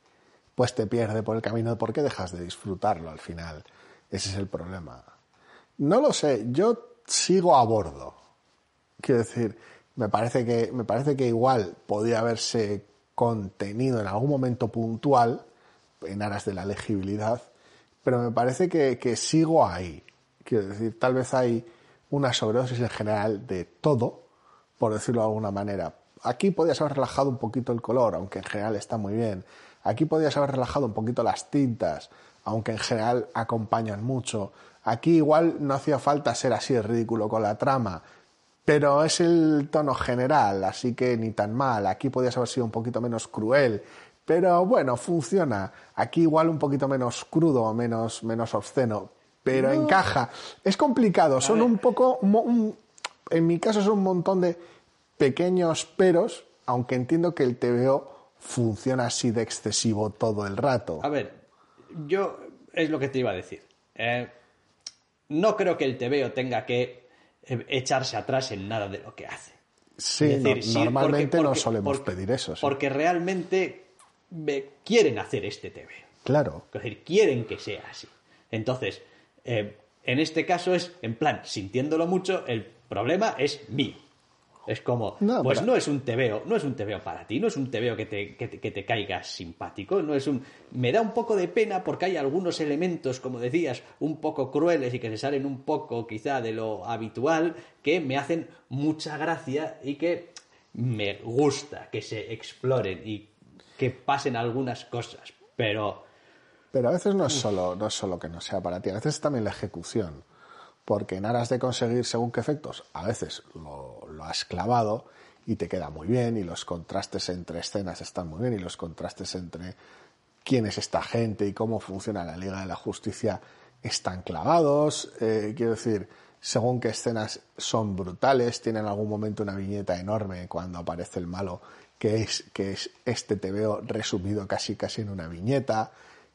pues te pierde por el camino. ¿Por qué dejas de disfrutarlo al final? Ese es el problema. No lo sé, yo sigo a bordo. Quiero decir, me parece que, me parece que igual podía haberse contenido en algún momento puntual, en aras de la legibilidad, pero me parece que, que sigo ahí. Quiero decir, tal vez hay una sobredosis en general de todo, por decirlo de alguna manera. Aquí podías haber relajado un poquito el color, aunque en general está muy bien. Aquí podías haber relajado un poquito las tintas, aunque en general acompañan mucho. Aquí igual no hacía falta ser así de ridículo con la trama, pero es el tono general, así que ni tan mal. Aquí podías haber sido un poquito menos cruel, pero bueno, funciona. Aquí igual un poquito menos crudo, menos, menos obsceno, pero encaja. Es complicado, son un poco, en mi caso son un montón de pequeños peros, aunque entiendo que el TVO funciona así de excesivo todo el rato. A ver, yo es lo que te iba a decir. Eh, no creo que el TVO tenga que eh, echarse atrás en nada de lo que hace. Sí, normalmente no solemos pedir eso. Porque realmente quieren hacer este TVO. Claro. Es decir, quieren que sea así. Entonces, eh, en este caso es, en plan, sintiéndolo mucho, el problema es mío. Es como, pues no es un tebeo, no es un tebeo para ti, no es un tebeo que te, que, te, caiga simpático, no es un... Me da un poco de pena porque hay algunos elementos, como decías, un poco crueles y que se salen un poco quizá de lo habitual, que me hacen mucha gracia y que me gusta que se exploren y que pasen algunas cosas, pero Pero a veces no es, solo, no es solo que no sea para ti, a veces es también la ejecución. Porque en aras de conseguir según qué efectos, a veces lo, has clavado y te queda muy bien, y los contrastes entre escenas están muy bien, y los contrastes entre quién es esta gente y cómo funciona la Liga de la Justicia están clavados. Eh, quiero decir, según qué escenas son brutales, tienen en algún momento una viñeta enorme cuando aparece el malo, que es, que es este te veo resumido casi casi en una viñeta,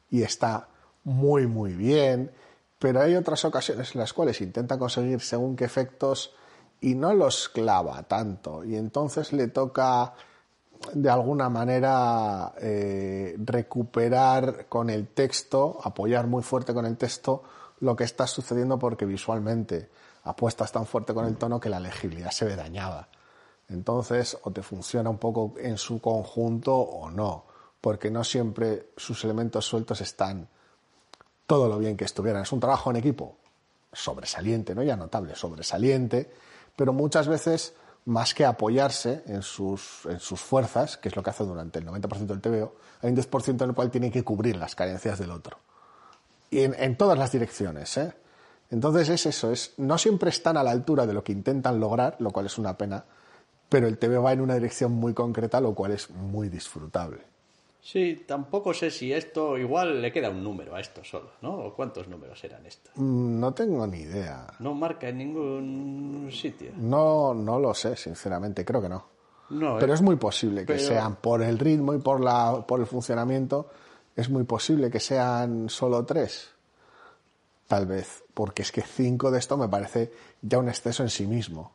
y está muy muy bien. Pero hay otras ocasiones en las cuales intenta conseguir según qué efectos y no los clava tanto. Y entonces le toca de alguna manera eh, recuperar con el texto, apoyar muy fuerte con el texto lo que está sucediendo porque visualmente apuestas tan fuerte con el tono que la legibilidad se ve dañada. Entonces, o te funciona un poco en su conjunto o no, porque no siempre sus elementos sueltos están todo lo bien que estuvieran. Es un trabajo en equipo sobresaliente, no ya notable, sobresaliente, pero muchas veces más que apoyarse en sus, en sus fuerzas, que es lo que hace durante el 90% del TVO, hay un 10% en el cual tiene que cubrir las carencias del otro. Y en, todas las direcciones. ¿eh? Entonces es eso, es, no siempre están a la altura de lo que intentan lograr, lo cual es una pena, pero el TVO va en una dirección muy concreta, lo cual es muy disfrutable. Sí, tampoco sé si esto igual le queda un número a esto solo, ¿no? ¿O cuántos números eran estos? Mm, no tengo ni idea. No marca en ningún sitio. No, no lo sé, sinceramente, creo que no. No, pero eh, es muy posible que sean por el ritmo y por la por el funcionamiento, es muy posible que sean solo tres. Tal vez, porque es que cinco de esto me parece ya un exceso en sí mismo.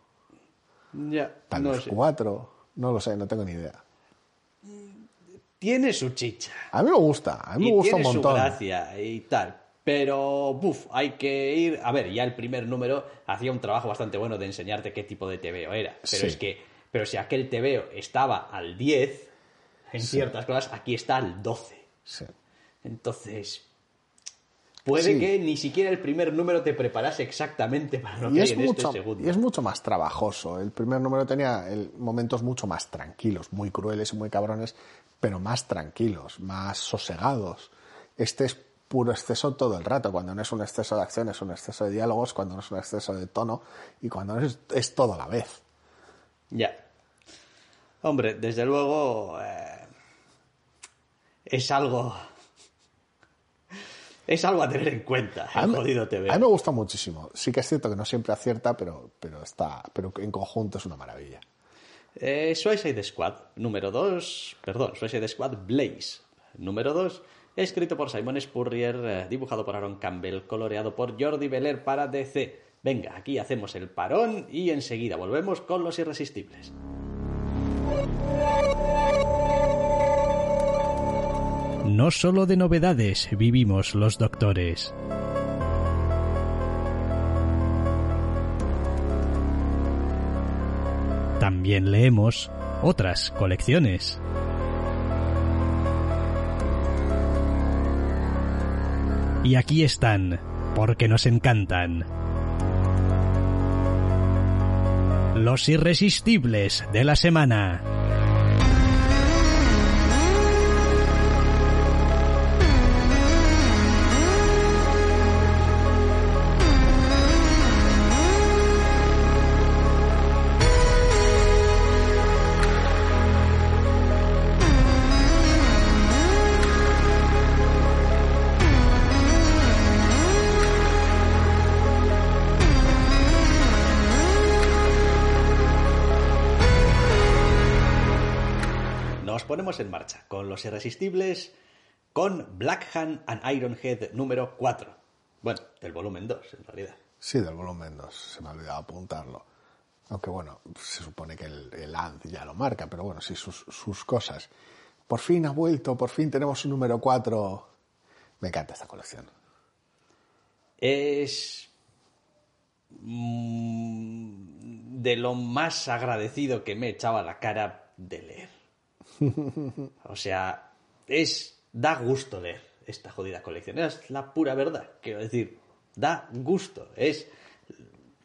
Ya, Tal vez cuatro, no lo sé, no tengo ni idea tiene su chicha. A mí me gusta, a mí me gusta un montón. Su gracia y tal. Pero, buf, hay que ir. A ver, ya el primer número hacía un trabajo bastante bueno de enseñarte qué tipo de TVO era. Pero es que, pero si aquel TVO estaba al 10 en ciertas cosas, aquí está al 12. Sí. Entonces, puede que ni siquiera el primer número te preparase exactamente para lo que hay en este segundo. Y es mucho más trabajoso. El primer número tenía momentos mucho más tranquilos, muy crueles y muy cabrones, pero más tranquilos, más sosegados. Este es puro exceso todo el rato. Cuando no es un exceso de acción, es un exceso de diálogos, cuando no es un exceso de tono y cuando no es, es todo a la vez. Ya. Hombre, desde luego eh, es algo es algo a tener en cuenta. A mí, jodido TV. A mí me gusta muchísimo. Sí que es cierto que no siempre acierta, pero, pero está, pero en conjunto es una maravilla. Eh, Suicide Squad, número 2, perdón, Suicide Squad Blaze, número 2, escrito por Simon Spurrier, eh, dibujado por Aaron Campbell, coloreado por Jordi Beller para DC. Venga, aquí hacemos el parón y enseguida volvemos con los irresistibles. No solo de novedades vivimos los doctores. También leemos otras colecciones. Y aquí están, porque nos encantan. Los irresistibles de la semana. En marcha con Los Irresistibles, con Blackhand and Ironhead número 4. Bueno, del volumen 2, en realidad. Sí, del volumen 2, se me ha olvidado apuntarlo. Aunque bueno, se supone que el, el ya lo marca, pero bueno, sí, sus, sus cosas. Por fin ha vuelto, por fin tenemos un número 4. Me encanta esta colección. Es mm, de lo más agradecido que me echaba la cara de leer. O sea, es. da gusto leer esta jodida colección. Es la pura verdad, quiero decir. Da gusto. Es.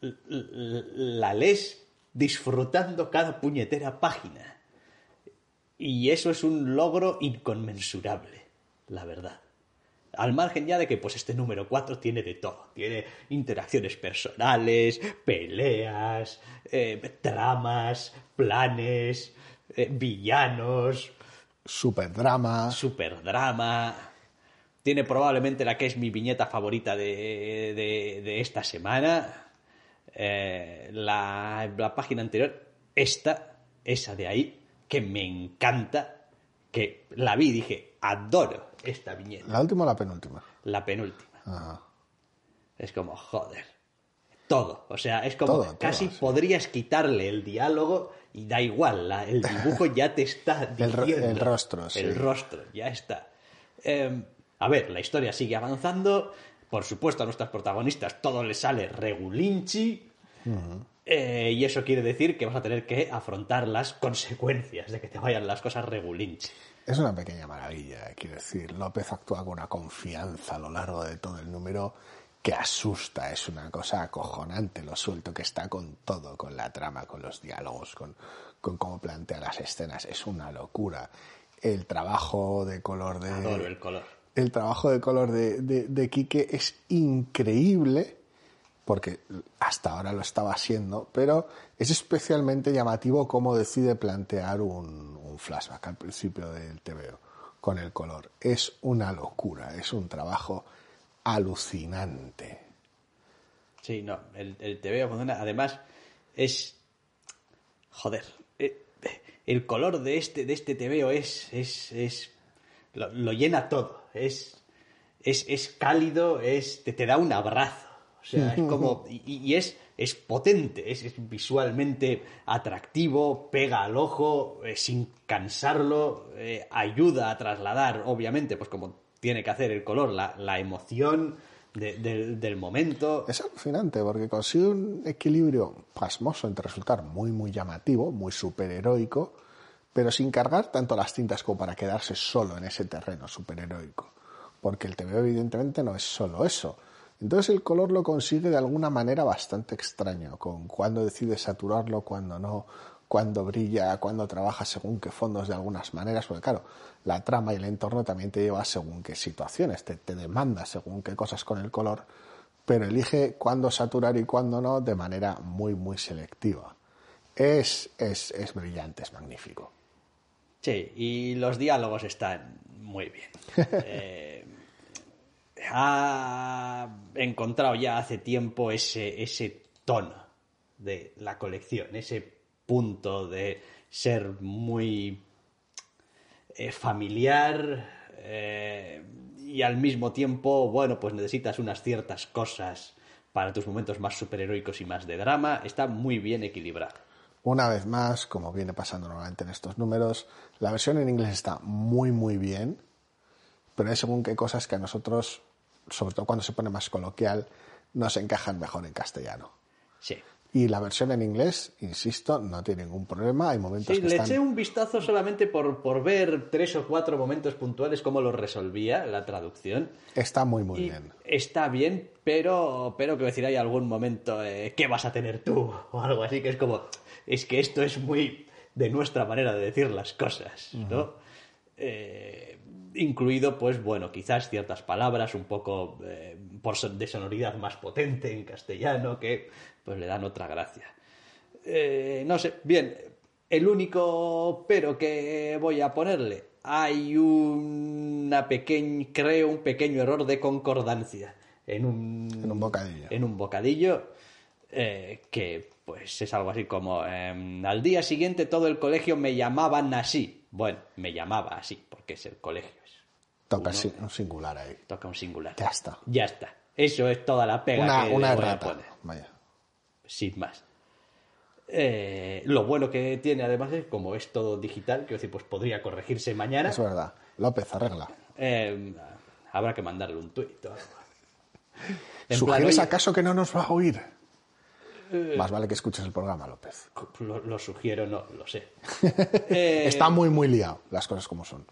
La lees disfrutando cada puñetera página. Y eso es un logro inconmensurable, la verdad. Al margen ya de que pues este número 4 tiene de todo. Tiene interacciones personales, peleas, eh, tramas, planes, eh, villanos, Superdrama. superdrama. Tiene probablemente la que es mi viñeta favorita de, de- de esta semana. Eh, la, la página anterior, esta, esa de ahí, que me encanta, que la vi y dije, adoro esta viñeta. ¿La última o la penúltima? La penúltima. Ajá. Es como, joder. Todo. O sea, es como Todo, todo, casi sí. podrías quitarle el diálogo y da igual. la- el dibujo ya te está diciendo. el rostro, sí. El rostro, ya está. Eh, a ver, la historia sigue avanzando. Por supuesto, a nuestras protagonistas todo les sale regulinchi. Eh, y eso quiere decir que vas a tener que afrontar las consecuencias de que te vayan las cosas regulinchi. Es una pequeña maravilla, quiero decir. López actúa con una confianza a lo largo de todo el número que asusta. Es una cosa acojonante lo suelto que está con todo, con la trama, con los diálogos, con, con cómo plantea las escenas. Es una locura. El trabajo de color de... Adoro el color. el trabajo de color de, de, de Quique es increíble, porque hasta ahora lo estaba haciendo, pero es especialmente llamativo cómo decide plantear un, un flashback al principio del TVO con el color. Es una locura, es un trabajo alucinante. Sí, no, el, el TVO funciona. Además, es. Joder. eh, El color de este, de este TVO es. es, es lo, lo llena todo. Es, es, es cálido, es, te, te da un abrazo. O sea, es como. Y, y es, es potente, es, es visualmente atractivo, pega al ojo, eh, sin cansarlo, eh, ayuda a trasladar, obviamente, pues como tiene que hacer el color, la, la emoción de- del- momento. Es alucinante porque consigue un equilibrio pasmoso entre resultar muy, muy llamativo, muy superheroico, pero sin cargar tanto las tintas como para quedarse solo en ese terreno superheroico. Porque el TVO evidentemente no es solo eso. Entonces el color lo consigue de alguna manera bastante extraño, con cuando decide saturarlo, cuando no, cuando brilla, cuando trabaja según qué fondos de algunas maneras, porque claro, la trama y el entorno también te lleva según qué situaciones, te, te demanda según qué cosas con el color, pero elige cuándo saturar y cuándo no de manera muy, muy selectiva. Es, es, es brillante, es magnífico. Sí, y los diálogos están muy bien. Eh, ha encontrado ya hace tiempo ese, ese tono de la colección, ese punto de ser muy eh, familiar eh, y al mismo tiempo, bueno, pues necesitas unas ciertas cosas para tus momentos más superheroicos y más de drama. Está muy bien equilibrado. Una vez más, como viene pasando normalmente en estos números, la versión en inglés está muy, muy bien, pero hay según qué cosas que a nosotros, sobre todo cuando se pone más coloquial, nos encajan mejor en castellano. Sí. Y la versión en inglés, insisto, no tiene ningún problema. Hay momentos Sí, que le están... eché un vistazo solamente por, por ver tres o cuatro momentos puntuales cómo lo resolvía la traducción. Está muy, muy Y bien. Está bien, pero, pero quiero decir, hay algún momento, eh, ¿qué vas a tener tú? O algo así, que es como, es que esto es muy de nuestra manera de decir las cosas, ¿no? Eh, incluido, pues bueno, quizás ciertas palabras un poco eh, por de sonoridad más potente en castellano que pues le dan otra gracia. Eh, no sé, bien, el único pero que voy a ponerle, hay una pequeña, creo, un pequeño error de concordancia en un, En un bocadillo. En un bocadillo que pues es algo así como em, al día siguiente todo el colegio me llamaban así. Bueno, me llamaba así porque es el colegio. es- Toca uno- un singular ahí. toca un singular. Ya está. Ya está. Eso es toda la pega Una, que una errata. Vaya. sin más. Eh, lo bueno que tiene además es como es todo digital, quiero decir, pues podría corregirse mañana. Es verdad. López, arregla. Eh, habrá que mandarle un tuit plan, ¿Sugieres oye, acaso que no nos va a oír? Eh. Más vale que escuches el programa, López. Lo, lo sugiero, no, lo sé. Eh, Está muy, muy liado, las cosas como son.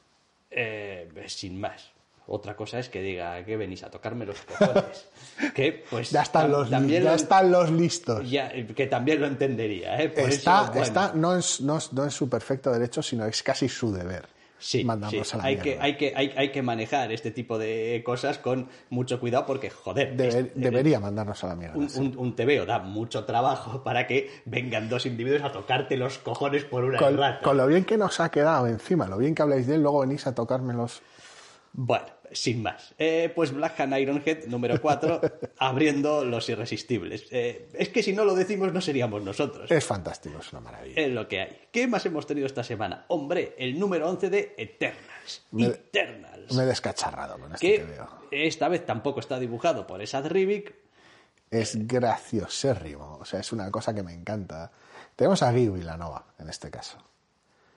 eh, sin más. Otra cosa es que diga que venís a tocarme los cojones. que pues Ya están los, también ya lo- están los listos. ya, que también lo entendería, ¿eh? Por está, eso, bueno. está no, es, no, es, no es su perfecto derecho, sino es casi su deber. Sí, mandarnos sí. a la hay mierda. que, hay, que, hay, hay que manejar este tipo de cosas con mucho cuidado porque, joder, Debe- es- debería mandarnos a la mierda. un, sí. un, un TVO da mucho trabajo para que vengan dos individuos a tocarte los cojones por una con, rata. con lo bien que nos ha quedado encima, lo bien que habláis de él, luego venís a tocármelos. Bueno, sin más. Eh, pues Black Hand Ironhead número 4, abriendo los irresistibles. Eh, es que si no lo decimos no seríamos nosotros. Es fantástico, es una maravilla. Es lo que hay. ¿Qué más hemos tenido esta semana? Hombre, el número 11 de Eternals. Me- Eternals. Me he descacharrado con este que que veo. esta vez tampoco está dibujado por Esad Rivik. Es graciosérrimo, o sea, es una cosa que me encanta. Tenemos a Guy Villanova en este caso.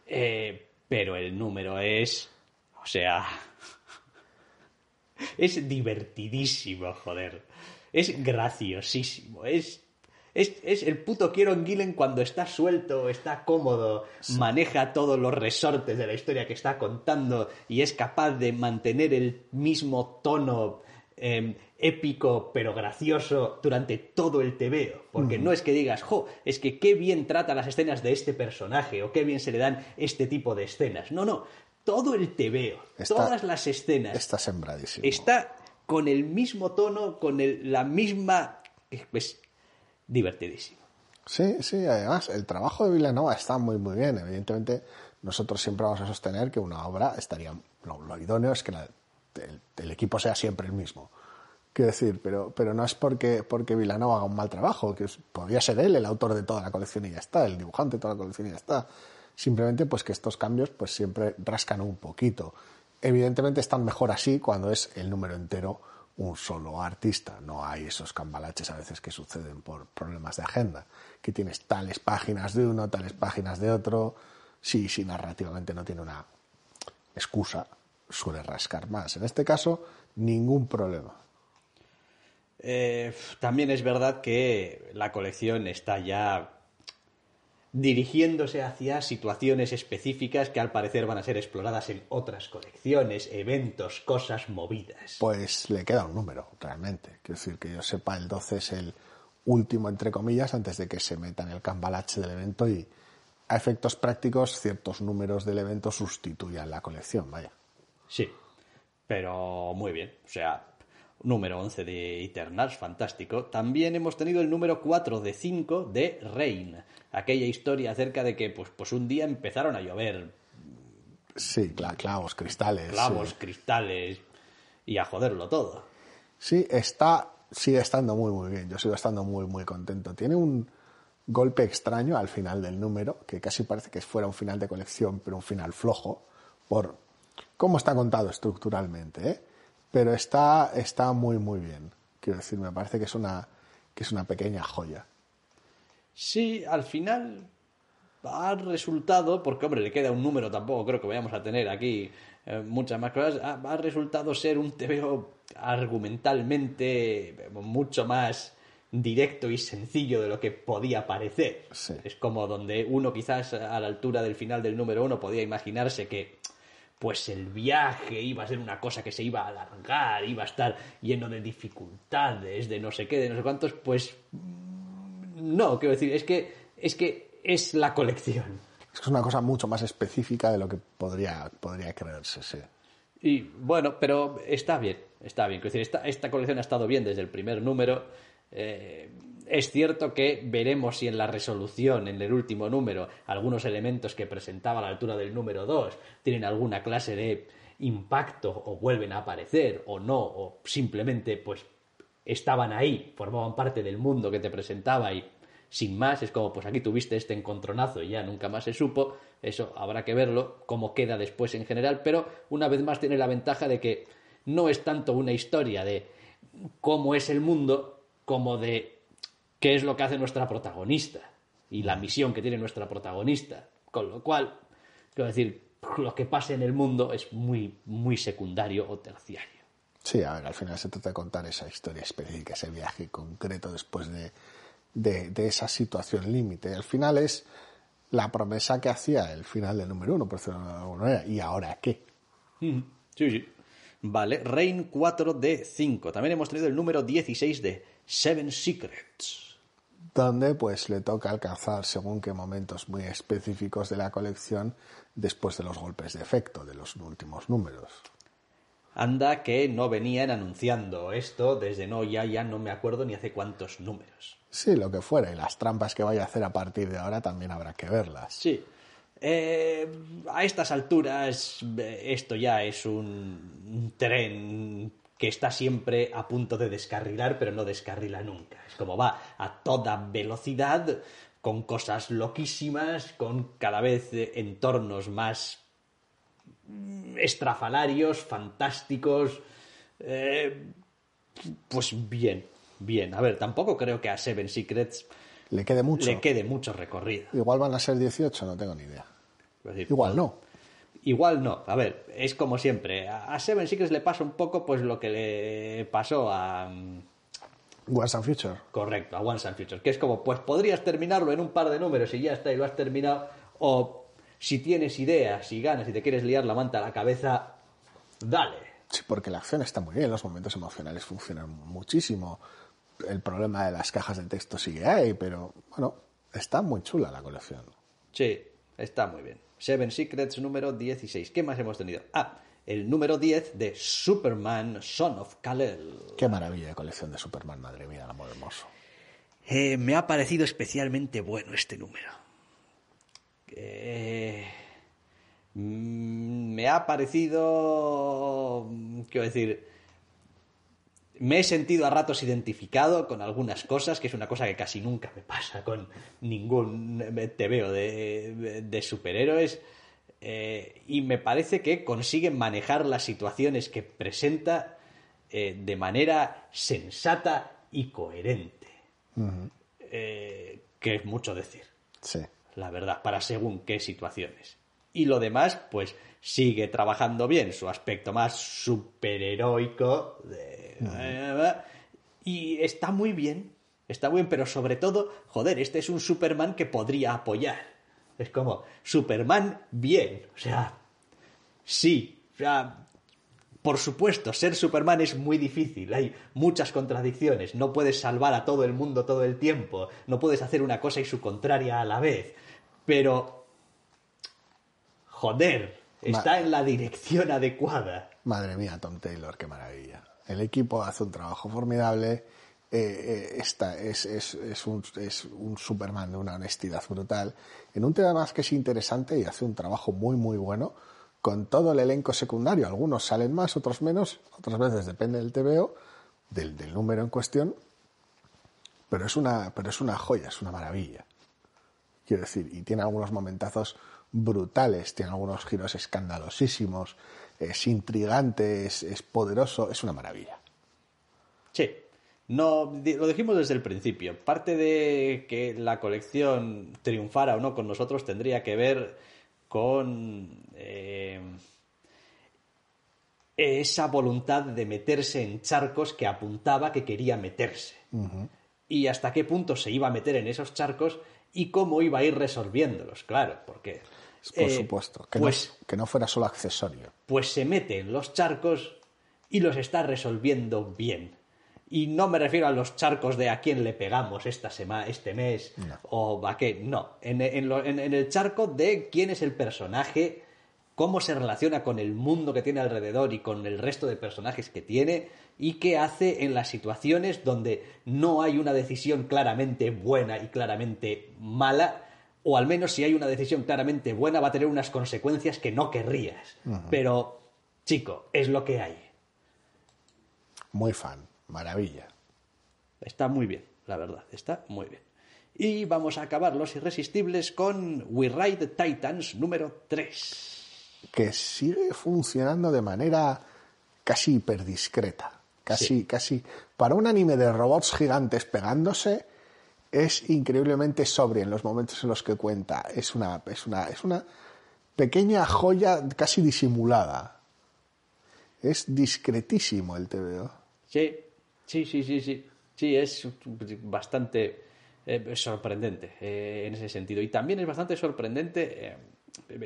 eh, pero el número es. O sea. Es divertidísimo, joder. Es graciosísimo. Es. Es, es el puto Kieron Gillen cuando está suelto, está cómodo, maneja todos los resortes de la historia que está contando y es capaz de mantener el mismo tono eh, épico pero gracioso durante todo el tebeo. Porque no es que digas, jo, es que qué bien trata las escenas de este personaje o qué bien se le dan este tipo de escenas. No, no, todo el tebeo, Está- todas las escenas Está sembradísimo. está con el mismo tono, con el- la misma... Es divertidísimo. Sí, sí, además el trabajo de Villanova está muy, muy bien. Evidentemente, nosotros siempre vamos a sostener que una obra estaría. Lo, lo idóneo es que la- el, el equipo sea siempre el mismo. Quiero decir, pero, pero no es porque, porque Villanova haga un mal trabajo, que podría ser él el autor de toda la colección y ya está, el dibujante de toda la colección y ya está. Simplemente, pues que estos cambios, pues siempre rascan un poquito. Evidentemente están mejor así cuando es el número entero un solo artista. No hay esos cambalaches a veces que suceden por problemas de agenda, que tienes tales páginas de uno, tales páginas de otro. Sí, sí, narrativamente no tiene una excusa, suele rascar más. En este caso, ningún problema. Eh, también es verdad que la colección está ya dirigiéndose hacia situaciones específicas que al parecer van a ser exploradas en otras colecciones, eventos, cosas movidas. Pues le queda un número, realmente. Quiero decir, que yo sepa, el 12 es el último, entre comillas, antes de que se meta en el cambalache del evento y a efectos prácticos ciertos números del evento sustituyan la colección, vaya. Sí, pero muy bien. O sea, número 11 de Eternals, fantástico. También hemos tenido el número 4 de 5 de Rain. Aquella historia acerca de que pues, pues un día empezaron a llover Sí, cla- clavos, cristales. clavos, sí. cristales y a joderlo todo. Sí, está, sigue estando muy, muy bien. Yo sigo estando muy, muy contento. Tiene un golpe extraño al final del número, que casi parece que fuera un final de colección, pero un final flojo, por cómo está contado estructuralmente, ¿eh? Pero está, está muy, muy bien. Quiero decir, me parece que es una, que es una pequeña joya. Sí, al final ha resultado, porque hombre, le queda un número, tampoco creo que vayamos a tener aquí eh, muchas más cosas, ha, ha resultado ser un TVO argumentalmente eh, mucho más directo y sencillo de lo que podía parecer. Sí. Es como donde uno quizás a la altura del final del número uno podía imaginarse que pues el viaje iba a ser una cosa que se iba a alargar, iba a estar lleno de dificultades, de no sé qué, de no sé cuántos, pues no, quiero decir, es que es que es la colección. Es que es una cosa mucho más específica de lo que podría, podría creerse, sí. Y bueno, pero está bien, está bien. Quiero decir, esta, esta colección ha estado bien desde el primer número. Eh, es cierto que veremos si en la resolución, en el último número, algunos elementos que presentaba a la altura del número 2 tienen alguna clase de impacto o vuelven a aparecer o no, o simplemente pues estaban ahí, formaban parte del mundo que te presentaba y sin más, es como pues aquí tuviste este encontronazo y ya nunca más se supo, eso habrá que verlo, cómo queda después en general, pero una vez más tiene la ventaja de que no es tanto una historia de cómo es el mundo como de qué es lo que hace nuestra protagonista y la misión que tiene nuestra protagonista, con lo cual, quiero decir, lo que pasa en el mundo es muy, muy secundario o terciario. Sí, a ver, al final se trata de contar esa historia específica, ese viaje concreto después de, de, de esa situación límite. Al final es la promesa que hacía el final del número uno, por decirlo de alguna manera. ¿Y ahora qué? Sí, sí. Vale, Rain 4 de 5. También hemos tenido el número 16 de Seven Secrets. donde pues le toca alcanzar según qué momentos muy específicos de la colección después de los golpes de efecto de los últimos números. Anda que no venían anunciando esto desde no, ya, ya no me acuerdo ni hace cuántos números. Sí, lo que fuera, y las trampas que vaya a hacer a partir de ahora también habrá que verlas. Sí. Eh, a estas alturas eh, esto ya es un tren que está siempre a punto de descarrilar, pero no descarrila nunca. Es como va a toda velocidad, con cosas loquísimas, con cada vez eh, entornos más estrafalarios, fantásticos. Eh, pues bien, bien. A ver, tampoco creo que a Seven Secrets Le quede mucho. le quede mucho recorrido. Igual van a ser 18, no tengo ni idea. Decir, Igual no. Igual no. A ver, es como siempre. A Seven Secrets le pasa un poco pues lo que le pasó a... mm, Once and Future. Correcto, a Once and Future. Que es como, pues podrías terminarlo en un par de números y ya está, y lo has terminado. O si tienes ideas y ganas y te quieres liar la manta a la cabeza, dale. Sí, porque la acción está muy bien, los momentos emocionales funcionan muchísimo. El problema de las cajas de texto sigue ahí, pero bueno, está muy chula la colección. Sí, está muy bien. Seven Secrets número 16. ¿Qué más hemos tenido? Ah, el número 10 de Superman Son of Kal-El. Qué maravilla de colección de Superman, madre mía, el amor hermoso. Eh, me ha parecido especialmente bueno este número. Eh, mm, me ha parecido... Quiero decir... Me he sentido a ratos identificado con algunas cosas, que es una cosa que casi nunca me pasa con ningún TVO de, de superhéroes. Eh, y me parece que consiguen manejar las situaciones que presenta eh, de manera sensata y coherente. Eh, que es mucho decir, Sí. La verdad, para según qué situaciones. Y lo demás, pues sigue trabajando bien su aspecto más superheroico. de- y está muy bien, está muy bien, pero sobre todo, joder, este es un Superman que podría apoyar. Es como, Superman bien, o sea, sí, o sea, por supuesto, ser Superman es muy difícil, hay muchas contradicciones, no puedes salvar a todo el mundo todo el tiempo, no puedes hacer una cosa y su contraria a la vez, pero... Joder, está en la dirección adecuada. Madre mía, Tom Taylor, qué maravilla. El equipo hace un trabajo formidable. eh, eh, esta es, es- es un, es un Superman de una honestidad brutal. En un tema más que es interesante y hace un trabajo muy, muy bueno con todo el elenco secundario. Algunos salen más, otros menos. Otras veces depende del TVO, del, del número en cuestión. Pero es, una, pero es una joya, es una maravilla. Quiero decir, y tiene algunos momentazos brutales, tiene algunos giros escandalosísimos, es intrigante, es, es poderoso, es una maravilla. Sí, no, lo dijimos desde el principio. Parte de que la colección triunfara o no con nosotros tendría que ver con eh, esa voluntad de meterse en charcos que apuntaba que quería meterse. Y hasta qué punto se iba a meter en esos charcos y cómo iba a ir resolviéndolos, claro, porque... Por eh, supuesto, que, pues, no, que no fuera solo accesorio. pues se mete en los charcos y los está resolviendo bien. Y no me refiero a los charcos de a quién le pegamos esta semana, este mes o a qué. No, en, en lo- en- en el charco de quién es el personaje, cómo se relaciona con el mundo que tiene alrededor y con el resto de personajes que tiene y qué hace en las situaciones donde no hay una decisión claramente buena y claramente mala, o al menos si hay una decisión claramente buena va a tener unas consecuencias que no querrías. Pero, chico, es lo que hay. Muy fan, maravilla. Está muy bien, la verdad, está muy bien. Y vamos a acabar Los Irresistibles con We Ride Titans número 3. Que sigue funcionando de manera casi hiperdiscreta. Casi, Sí. casi. Para un anime de robots gigantes pegándose, es increíblemente sobrio en los momentos en los que cuenta. Es una, es una, es una pequeña joya casi disimulada. Es discretísimo el TVO. Sí, sí, sí, sí, sí. Sí, es bastante eh, sorprendente eh, en ese sentido. Y también es bastante sorprendente eh,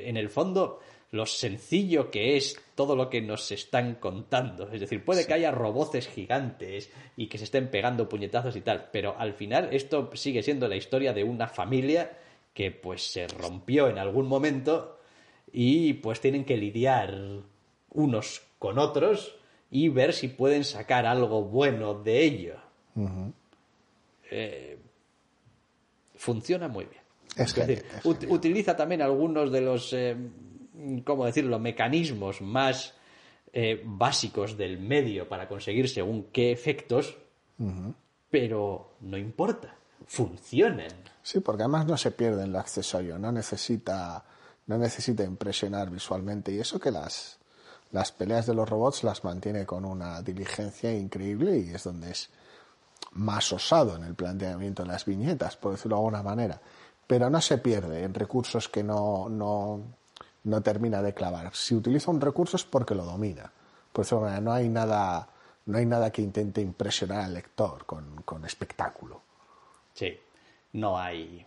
en el fondo lo sencillo que es todo lo que nos están contando. Es decir, puede que haya roboces gigantes y que se estén pegando puñetazos y tal, pero al final esto sigue siendo la historia de una familia que pues se rompió en algún momento y pues tienen que lidiar unos con otros y ver si pueden sacar algo bueno de ello. Eh, funciona muy bien. Es decir, es ut- genial. utiliza también algunos de los, eh, ¿cómo decirlo?, mecanismos más eh, básicos del medio para conseguir según qué efectos, pero no importa, funcionan. Sí, porque además no se pierde en lo accesorio, no necesita, no necesita impresionar visualmente. Y eso que las, las peleas de los robots las mantiene con una diligencia increíble y es donde es más osado en el planteamiento de las viñetas, por decirlo de alguna manera. Pero no se pierde en recursos que no, no, no termina de clavar. Si utiliza un recurso es porque lo domina. Por alguna manera, no hay nada, no hay nada que intente impresionar al lector con, con espectáculo. Sí, no hay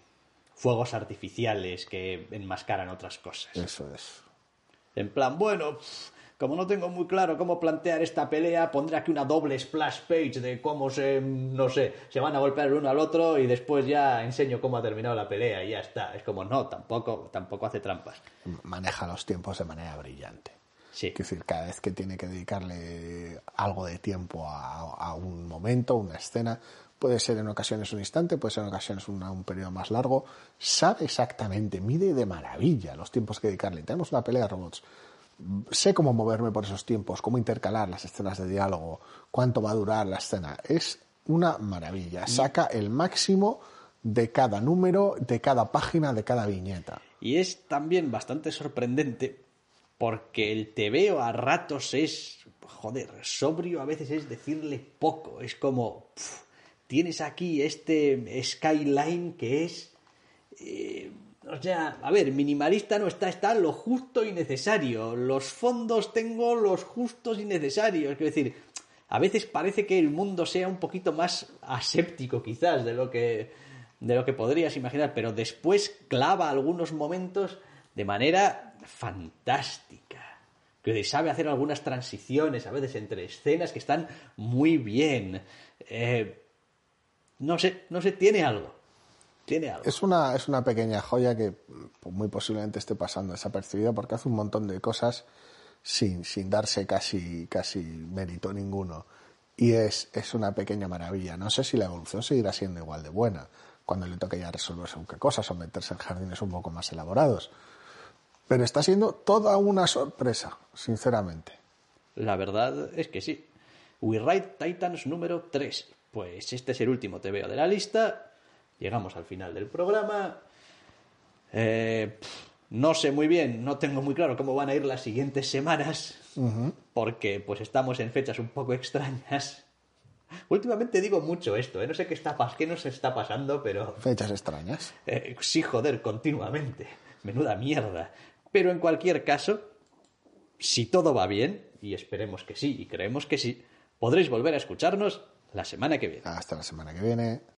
fuegos artificiales que enmascaran otras cosas. Eso es. En plan, bueno, como no tengo muy claro cómo plantear esta pelea, pondré aquí una doble splash page de cómo se, no sé, se van a golpear el uno al otro y después ya enseño cómo ha terminado la pelea y ya está. Es como, no, tampoco, tampoco hace trampas. maneja los tiempos de manera brillante. Sí. Es decir, cada vez que tiene que dedicarle algo de tiempo a, a un momento, una escena, puede ser en ocasiones un instante, puede ser en ocasiones una- un periodo más largo, sabe exactamente, mide de maravilla los tiempos que dedicarle. Tenemos una pelea de robots. Sé cómo moverme por esos tiempos, cómo intercalar las escenas de diálogo, cuánto va a durar la escena. Es una maravilla. Saca el máximo de cada número, de cada página, de cada viñeta. Y es también bastante sorprendente porque el tebeo a ratos es, joder, sobrio a veces es decirle poco. Es como, tienes aquí este skyline que es... eh, o sea, a ver, minimalista no está, está lo justo y necesario. Los fondos tengo los justos y necesarios. Quiero decir, a veces parece que el mundo sea un poquito más aséptico quizás de lo que de lo que podrías imaginar, pero después clava algunos momentos de manera fantástica. Que sabe hacer algunas transiciones a veces entre escenas que están muy bien. Eh, no sé, no sé, tiene algo. Tiene algo. Es una, es una pequeña joya que pues, muy posiblemente esté pasando desapercibida porque hace un montón de cosas sin, sin darse casi, casi mérito ninguno. Y es, es una pequeña maravilla. No sé si la evolución seguirá siendo igual de buena cuando le toque ya resolver según qué cosas o meterse en jardines un poco más elaborados. Pero está siendo toda una sorpresa, sinceramente. La verdad es que sí. We Ride Titans número 3. Pues este es el último TVO de la lista. Llegamos al final del programa. Eh, pf, no sé muy bien, no tengo muy claro cómo van a ir las siguientes semanas. Porque pues estamos en fechas un poco extrañas. Últimamente digo mucho esto, ¿eh? no sé qué, está, qué nos está pasando, pero Fechas extrañas. eh, sí, joder, continuamente. Menuda mierda. Pero en cualquier caso, si todo va bien, y esperemos que sí, y creemos que sí, podréis volver a escucharnos la semana que viene. Hasta la semana que viene.